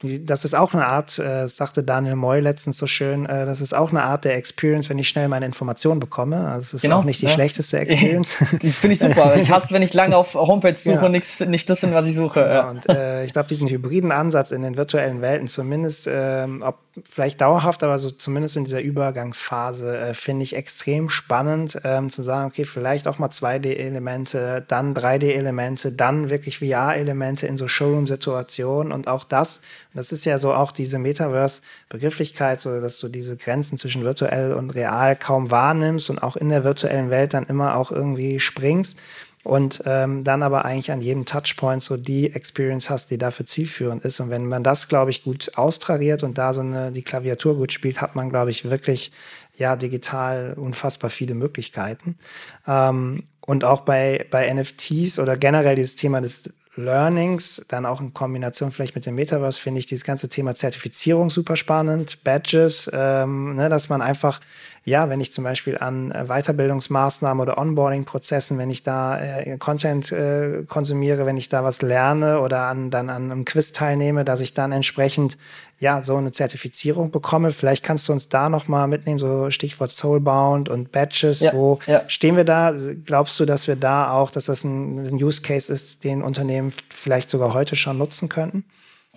das ist auch eine Art, äh, sagte Daniel Moy letztens so schön, äh, das ist auch eine Art der Experience, wenn ich schnell meine Informationen bekomme. Also es ist genau, auch nicht die ja. schlechteste *laughs* Experience. das finde ich super. Ich hasse, wenn ich lange auf Homepage suche ja. und nichts, nicht das finde, was ich suche. Genau, ja. Und äh, ich glaube, diesen hybriden Ansatz in den virtuellen Welten, zumindest, ähm, ob vielleicht dauerhaft, aber so zumindest in dieser Übergangsphase, äh, finde ich extrem spannend, ähm, zu sagen, okay, vielleicht auch mal 2D-Elemente, dann 3D-Elemente, dann wirklich VR-Elemente in so Showroom-Situationen und auch das das ist ja so auch diese Metaverse-Begrifflichkeit, so dass du diese Grenzen zwischen virtuell und real kaum wahrnimmst und auch in der virtuellen Welt dann immer auch irgendwie springst und ähm, dann aber eigentlich an jedem Touchpoint so die Experience hast, die dafür zielführend ist. Und wenn man das, glaube ich, gut austrariert und da so eine, die Klaviatur gut spielt, hat man, glaube ich, wirklich ja digital unfassbar viele Möglichkeiten. Ähm, und auch bei, bei NFTs oder generell dieses Thema des Learnings, dann auch in Kombination vielleicht mit dem Metaverse, finde ich dieses ganze Thema Zertifizierung super spannend, Badges, ähm, ne, dass man einfach ja, wenn ich zum Beispiel an äh, Weiterbildungsmaßnahmen oder Onboarding-Prozessen, wenn ich da äh, Content äh, konsumiere, wenn ich da was lerne oder an, dann an einem Quiz teilnehme, dass ich dann entsprechend ja so eine Zertifizierung bekomme. Vielleicht kannst du uns da noch mal mitnehmen, so Stichwort Soulbound und Badges. Ja, wo ja. stehen wir da? Glaubst du, dass wir da auch, dass das ein, ein Use Case ist, den Unternehmen vielleicht sogar heute schon nutzen könnten?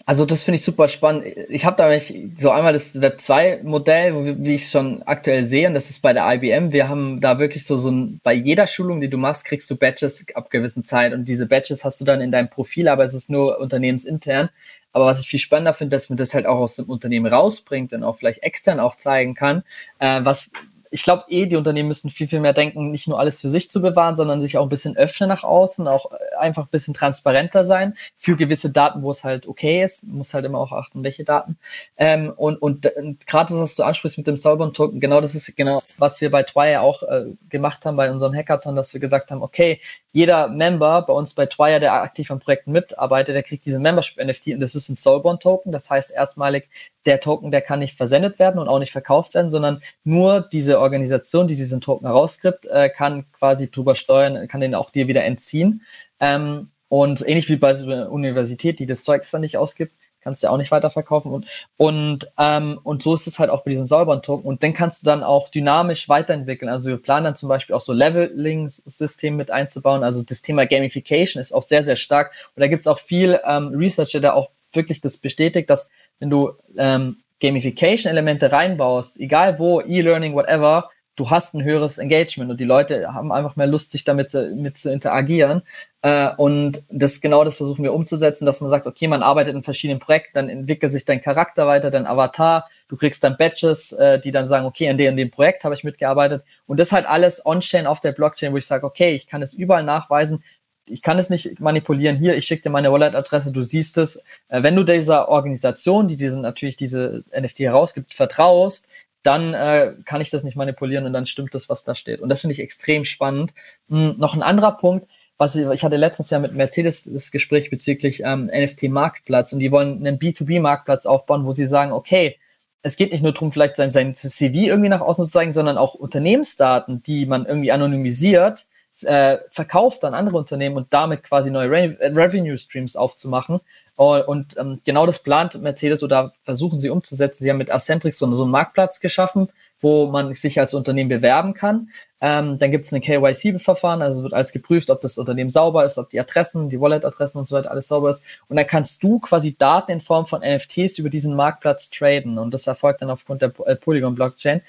Also das finde ich super spannend. Ich habe da so einmal das Web 2 Modell, wie ich es schon aktuell sehe, und das ist bei der IBM. Wir haben da wirklich so, so ein, bei jeder Schulung, die du machst, kriegst du Badges ab gewissen Zeit und diese Badges hast du dann in deinem Profil, aber es ist nur unternehmensintern. Aber was ich viel spannender finde, dass man das halt auch aus dem Unternehmen rausbringt und auch vielleicht extern auch zeigen kann, äh, was ich glaube eh, die Unternehmen müssen viel, viel mehr denken, nicht nur alles für sich zu bewahren, sondern sich auch ein bisschen öffnen nach außen, auch äh, einfach ein bisschen transparenter sein für gewisse Daten, wo es halt okay ist. muss halt immer auch achten, welche Daten. Ähm, und und, und gerade das, was du ansprichst mit dem Soulbound-Token, genau das ist genau, was wir bei Twire auch äh, gemacht haben bei unserem Hackathon, dass wir gesagt haben, okay, jeder Member bei uns bei Twire, der aktiv an Projekten mitarbeitet, der kriegt diesen Membership-NFT und das ist ein Soulbound-Token. Das heißt erstmalig, der Token, der kann nicht versendet werden und auch nicht verkauft werden, sondern nur diese Organisation, die diesen Token herausgibt, äh, kann quasi drüber steuern, kann den auch dir wieder entziehen. Ähm, und ähnlich wie bei der Universität, die das Zeug dann nicht ausgibt, kannst du ja auch nicht weiterverkaufen und und ähm, und so ist es halt auch bei diesem sauberen Token und den kannst du dann auch dynamisch weiterentwickeln. Also wir planen dann zum Beispiel auch so Leveling-System mit einzubauen. Also das Thema Gamification ist auch sehr sehr stark und da gibt es auch viel ähm, Research, der auch wirklich das bestätigt, dass wenn du ähm, Gamification-Elemente reinbaust, egal wo, E-Learning, whatever, du hast ein höheres Engagement und die Leute haben einfach mehr Lust, sich damit mit zu interagieren. Äh, und das genau das versuchen wir umzusetzen, dass man sagt, okay, man arbeitet in verschiedenen Projekten, dann entwickelt sich dein Charakter weiter, dein Avatar, du kriegst dann Badges, äh, die dann sagen, okay, an dem, in dem Projekt habe ich mitgearbeitet. Und das halt alles on-chain auf der Blockchain, wo ich sage, okay, ich kann es überall nachweisen, ich kann es nicht manipulieren. Hier, ich schicke dir meine Wallet-Adresse, du siehst es. Äh, wenn du dieser Organisation, die diesen natürlich diese NFT herausgibt, vertraust, dann äh, kann ich das nicht manipulieren und dann stimmt das, was da steht. Und das finde ich extrem spannend. Hm, noch ein anderer Punkt, was ich, ich hatte letztens ja mit Mercedes das Gespräch bezüglich ähm, NFT-Marktplatz und die wollen einen B2B-Marktplatz aufbauen, wo sie sagen, okay, es geht nicht nur darum, vielleicht sein, sein CV irgendwie nach außen zu zeigen, sondern auch Unternehmensdaten, die man irgendwie anonymisiert, äh, verkauft an andere Unternehmen und damit quasi neue Re Revenue Streams aufzumachen. Uh, und ähm, genau das plant Mercedes oder versuchen sie umzusetzen. Sie haben mit Accentrix so, so einen Marktplatz geschaffen, wo man sich als Unternehmen bewerben kann. Ähm, dann gibt es ein KYC-Verfahren, also wird alles geprüft, ob das Unternehmen sauber ist, ob die Adressen, die Wallet-Adressen und so weiter alles sauber ist. Und dann kannst du quasi Daten in Form von NFTs über diesen Marktplatz traden. Und das erfolgt dann aufgrund der äh, Polygon-Blockchain.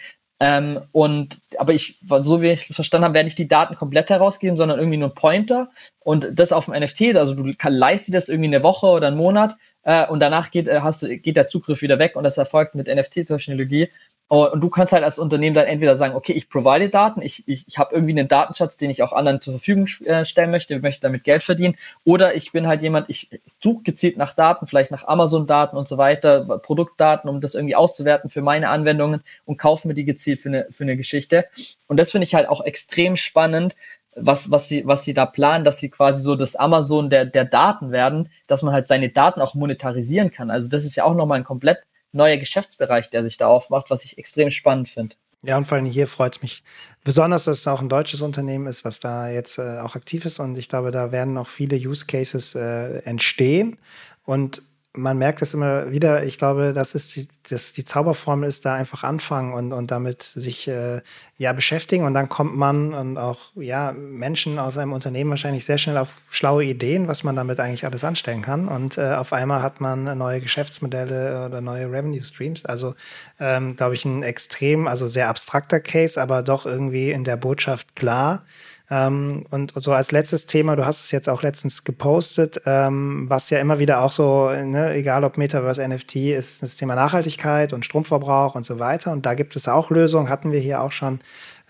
Ähm, und aber ich, so wie ich es verstanden habe, werden nicht die Daten komplett herausgeben, sondern irgendwie nur Pointer und das auf dem NFT. Also du leistest das irgendwie eine Woche oder einen Monat äh, und danach geht, äh, hast geht der Zugriff wieder weg und das erfolgt mit NFT-Technologie. Oh, und du kannst halt als Unternehmen dann entweder sagen, okay, ich provide Daten, ich, ich, ich habe irgendwie einen Datenschatz, den ich auch anderen zur Verfügung äh, stellen möchte, möchte damit Geld verdienen. Oder ich bin halt jemand, ich suche gezielt nach Daten, vielleicht nach Amazon-Daten und so weiter, Produktdaten, um das irgendwie auszuwerten für meine Anwendungen und kaufe mir die gezielt für eine, für eine Geschichte. Und das finde ich halt auch extrem spannend, was, was, sie, was sie da planen, dass sie quasi so das Amazon der, der Daten werden, dass man halt seine Daten auch monetarisieren kann. Also das ist ja auch nochmal ein komplett neuer Geschäftsbereich, der sich da aufmacht, was ich extrem spannend finde. Ja, und vor allem hier freut es mich besonders, dass es auch ein deutsches Unternehmen ist, was da jetzt äh, auch aktiv ist. Und ich glaube, da werden noch viele Use Cases äh, entstehen. Und man merkt es immer wieder, ich glaube, dass es die, dass die Zauberformel ist, da einfach anfangen und, und damit sich äh, ja beschäftigen und dann kommt man und auch ja Menschen aus einem Unternehmen wahrscheinlich sehr schnell auf schlaue Ideen, was man damit eigentlich alles anstellen kann und äh, auf einmal hat man neue Geschäftsmodelle oder neue Revenue Streams. Also ähm, glaube ich ein extrem, also sehr abstrakter Case, aber doch irgendwie in der Botschaft klar. Ähm, und so als letztes Thema, du hast es jetzt auch letztens gepostet, ähm, was ja immer wieder auch so, ne, egal ob Metaverse, NFT, ist das Thema Nachhaltigkeit und Stromverbrauch und so weiter. Und da gibt es auch Lösungen, hatten wir hier auch schon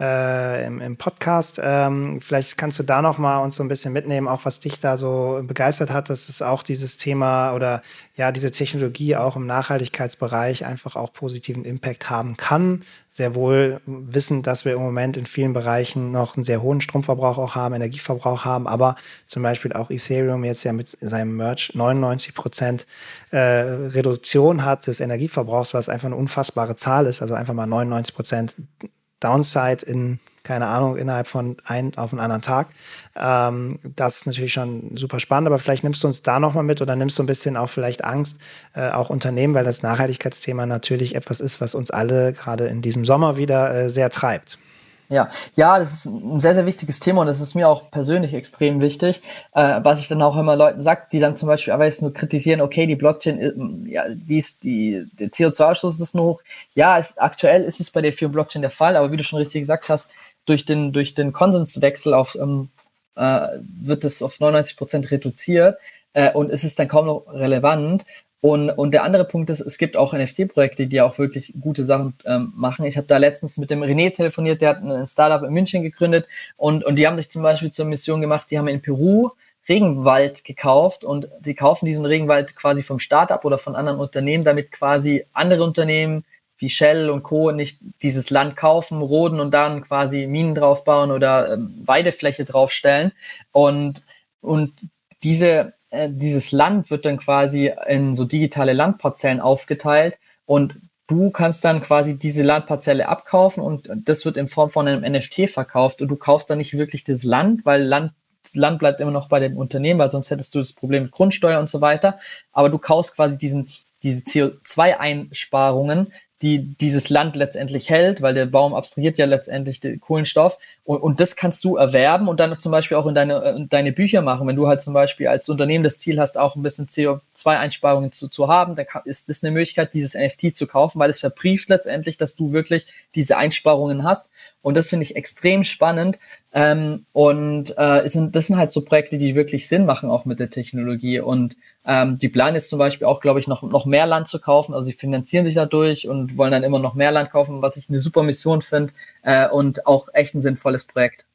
äh, im, im, Podcast. Ähm, vielleicht kannst du da noch mal uns so ein bisschen mitnehmen, auch was dich da so begeistert hat, dass es auch dieses Thema oder ja diese Technologie auch im Nachhaltigkeitsbereich einfach auch positiven Impact haben kann. Sehr wohl wissen, dass wir im Moment in vielen Bereichen noch einen sehr hohen Stromverbrauch auch haben, Energieverbrauch haben, aber zum Beispiel auch Ethereum jetzt ja mit seinem Merch 99 Prozent äh, Reduktion hat des Energieverbrauchs, was einfach eine unfassbare Zahl ist, also einfach mal 99 Prozent Downside in, keine Ahnung, innerhalb von ein auf einen anderen Tag. Ähm, das ist natürlich schon super spannend, aber vielleicht nimmst du uns da nochmal mit oder nimmst du ein bisschen auch vielleicht Angst, äh, auch Unternehmen, weil das Nachhaltigkeitsthema natürlich etwas ist, was uns alle gerade in diesem Sommer wieder äh, sehr treibt. Ja, ja, das ist ein sehr, sehr wichtiges Thema und das ist mir auch persönlich extrem wichtig, äh, was ich dann auch immer Leuten sage, die dann zum Beispiel aber jetzt nur kritisieren, okay, die Blockchain, äh, ja, die ist, die, der CO2-Ausstoß ist nur hoch. Ja, ist, aktuell ist es bei der Firma Blockchain der Fall, aber wie du schon richtig gesagt hast, durch den, durch den Konsenswechsel auf, ähm, äh, wird es auf 99 Prozent reduziert äh, und es ist dann kaum noch relevant. Und, und der andere Punkt ist, es gibt auch NFT-Projekte, die auch wirklich gute Sachen ähm, machen. Ich habe da letztens mit dem René telefoniert, der hat ein Startup in München gegründet und, und die haben sich zum Beispiel zur Mission gemacht, die haben in Peru Regenwald gekauft und sie kaufen diesen Regenwald quasi vom Startup oder von anderen Unternehmen, damit quasi andere Unternehmen wie Shell und Co. nicht dieses Land kaufen, roden und dann quasi Minen draufbauen oder ähm, Weidefläche draufstellen. Und, und diese äh, dieses Land wird dann quasi in so digitale Landparzellen aufgeteilt und du kannst dann quasi diese Landparzelle abkaufen und das wird in Form von einem NFT verkauft und du kaufst dann nicht wirklich das Land, weil Land das Land bleibt immer noch bei dem Unternehmen, weil sonst hättest du das Problem mit Grundsteuer und so weiter. Aber du kaufst quasi diesen, diese CO2-Einsparungen die dieses Land letztendlich hält, weil der Baum abstrahiert ja letztendlich den Kohlenstoff und, und das kannst du erwerben und dann zum Beispiel auch in deine, in deine Bücher machen. Wenn du halt zum Beispiel als Unternehmen das Ziel hast, auch ein bisschen CO2-Einsparungen zu, zu haben, dann ist das eine Möglichkeit, dieses NFT zu kaufen, weil es verbrieft letztendlich, dass du wirklich diese Einsparungen hast und das finde ich extrem spannend ähm, und äh, sind, das sind halt so Projekte, die wirklich Sinn machen, auch mit der Technologie und ähm, die planen jetzt zum Beispiel auch, glaube ich, noch, noch mehr Land zu kaufen. Also sie finanzieren sich dadurch und wollen dann immer noch mehr Land kaufen, was ich eine super Mission finde äh, und auch echt ein sinnvolles Projekt.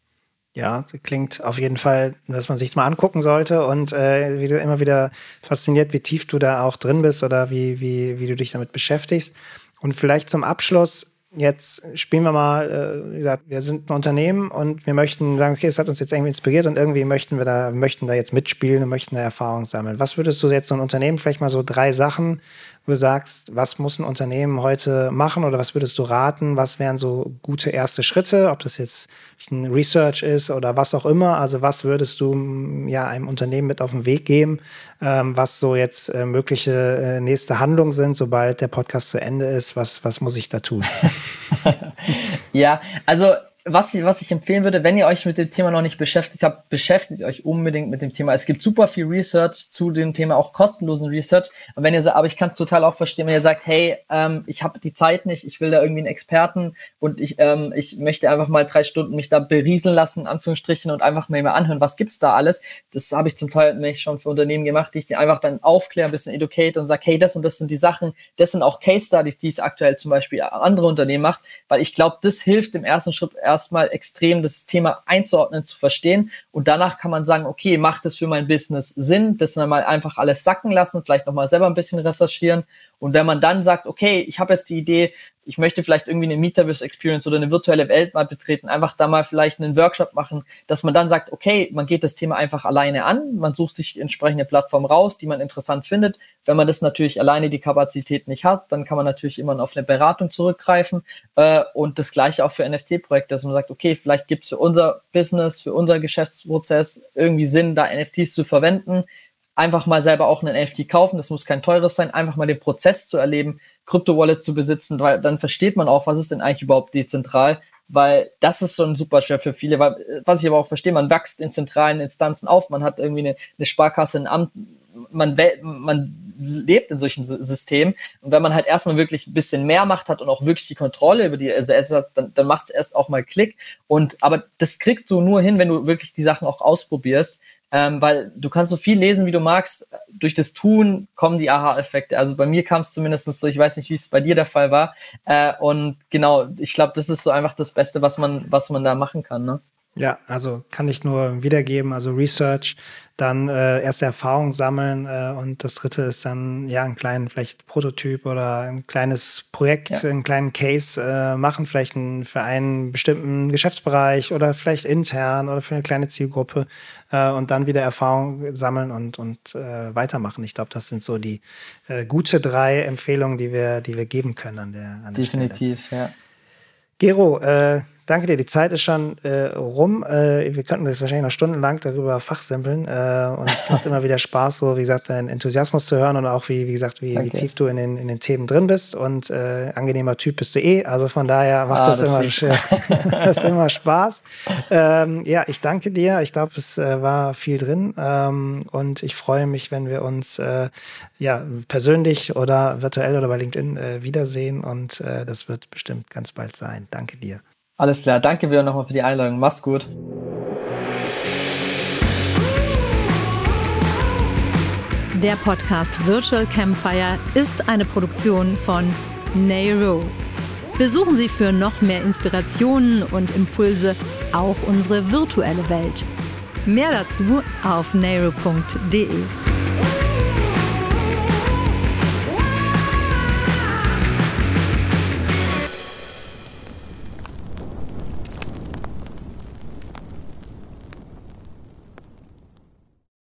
Ja, klingt auf jeden Fall, dass man sich mal angucken sollte und äh, wie du immer wieder fasziniert, wie tief du da auch drin bist oder wie, wie, wie du dich damit beschäftigst. Und vielleicht zum Abschluss, jetzt spielen wir mal, äh, wie gesagt, wir sind ein Unternehmen und wir möchten sagen, okay, es hat uns jetzt irgendwie inspiriert und irgendwie möchten wir da, möchten da jetzt mitspielen und möchten da Erfahrung sammeln. Was würdest du jetzt so ein Unternehmen vielleicht mal so drei Sachen du sagst, was muss ein Unternehmen heute machen oder was würdest du raten? Was wären so gute erste Schritte, ob das jetzt ein Research ist oder was auch immer? Also was würdest du mm, ja einem Unternehmen mit auf den Weg geben, ähm, was so jetzt äh, mögliche äh, nächste Handlungen sind, sobald der Podcast zu Ende ist? Was, was muss ich da tun? *laughs* ja, also was, ich, was ich empfehlen würde, wenn ihr euch mit dem Thema noch nicht beschäftigt habt, beschäftigt euch unbedingt mit dem Thema. Es gibt super viel Research zu dem Thema, auch kostenlosen Research. Und wenn ihr sagt, aber ich kann es total auch verstehen, wenn ihr sagt, hey, ähm, ich habe die Zeit nicht, ich will da irgendwie einen Experten und ich, ähm, ich möchte einfach mal drei Stunden mich da berieseln lassen, in Anführungsstrichen, und einfach mal, mal anhören, was gibt's da alles. Das habe ich zum Teil nämlich schon für Unternehmen gemacht, die ich die einfach dann aufkläre, ein bisschen educate und sage, hey, das und das sind die Sachen, das sind auch Case Studies, die es aktuell zum Beispiel andere Unternehmen macht, weil ich glaube, das hilft im ersten Schritt erst erstmal extrem das Thema einzuordnen, zu verstehen. Und danach kann man sagen, okay, macht es für mein Business Sinn, das dann mal einfach alles sacken lassen, vielleicht nochmal selber ein bisschen recherchieren. Und wenn man dann sagt, okay, ich habe jetzt die Idee, ich möchte vielleicht irgendwie eine Metaverse Experience oder eine virtuelle Welt mal betreten, einfach da mal vielleicht einen Workshop machen, dass man dann sagt, okay, man geht das Thema einfach alleine an, man sucht sich entsprechende Plattformen raus, die man interessant findet. Wenn man das natürlich alleine die Kapazität nicht hat, dann kann man natürlich immer auf eine Beratung zurückgreifen äh, und das gleiche auch für NFT-Projekte, dass man sagt, okay, vielleicht gibt es für unser Business, für unser Geschäftsprozess irgendwie Sinn, da NFTs zu verwenden einfach mal selber auch einen NFT kaufen. Das muss kein teures sein, einfach mal den Prozess zu erleben, Krypto-Wallet zu besitzen, weil dann versteht man auch, was ist denn eigentlich überhaupt dezentral, weil das ist schon super schwer für viele, weil, was ich aber auch verstehe, man wächst in zentralen Instanzen auf, man hat irgendwie eine, eine Sparkasse, ein Amt, man, man lebt in solchen Systemen und wenn man halt erstmal wirklich ein bisschen mehr Macht hat und auch wirklich die Kontrolle über die SRS hat, dann, dann macht es erst auch mal Klick und aber das kriegst du nur hin, wenn du wirklich die Sachen auch ausprobierst ähm, weil du kannst so viel lesen, wie du magst. Durch das Tun kommen die Aha-Effekte. Also bei mir kam es zumindest so, ich weiß nicht, wie es bei dir der Fall war. Äh, und genau, ich glaube, das ist so einfach das Beste, was man, was man da machen kann. Ne? Ja, also kann ich nur wiedergeben. Also Research, dann äh, erste Erfahrungen sammeln äh, und das dritte ist dann ja einen kleinen vielleicht Prototyp oder ein kleines Projekt, ja. einen kleinen Case äh, machen, vielleicht ein, für einen bestimmten Geschäftsbereich oder vielleicht intern oder für eine kleine Zielgruppe äh, und dann wieder Erfahrung sammeln und und äh, weitermachen. Ich glaube, das sind so die äh, gute drei Empfehlungen, die wir die wir geben können an der an der Definitiv, Stelle. ja. Gero, äh, Danke dir, die Zeit ist schon äh, rum. Äh, wir könnten das wahrscheinlich noch stundenlang darüber fachsimpeln. Äh, und es macht immer wieder Spaß, so wie gesagt, deinen Enthusiasmus zu hören und auch wie, wie gesagt, wie, wie tief du in den, in den Themen drin bist. Und äh, angenehmer Typ bist du eh. Also von daher macht ah, das, das, immer, *laughs* das immer Spaß. Ähm, ja, ich danke dir. Ich glaube, es äh, war viel drin. Ähm, und ich freue mich, wenn wir uns äh, ja, persönlich oder virtuell oder bei LinkedIn wiedersehen. Und das wird bestimmt ganz bald sein. Danke dir. Alles klar, danke wieder nochmal für die Einladung. Mach's gut. Der Podcast Virtual Campfire ist eine Produktion von Nairo. Besuchen Sie für noch mehr Inspirationen und Impulse auch unsere virtuelle Welt. Mehr dazu auf nairo.de.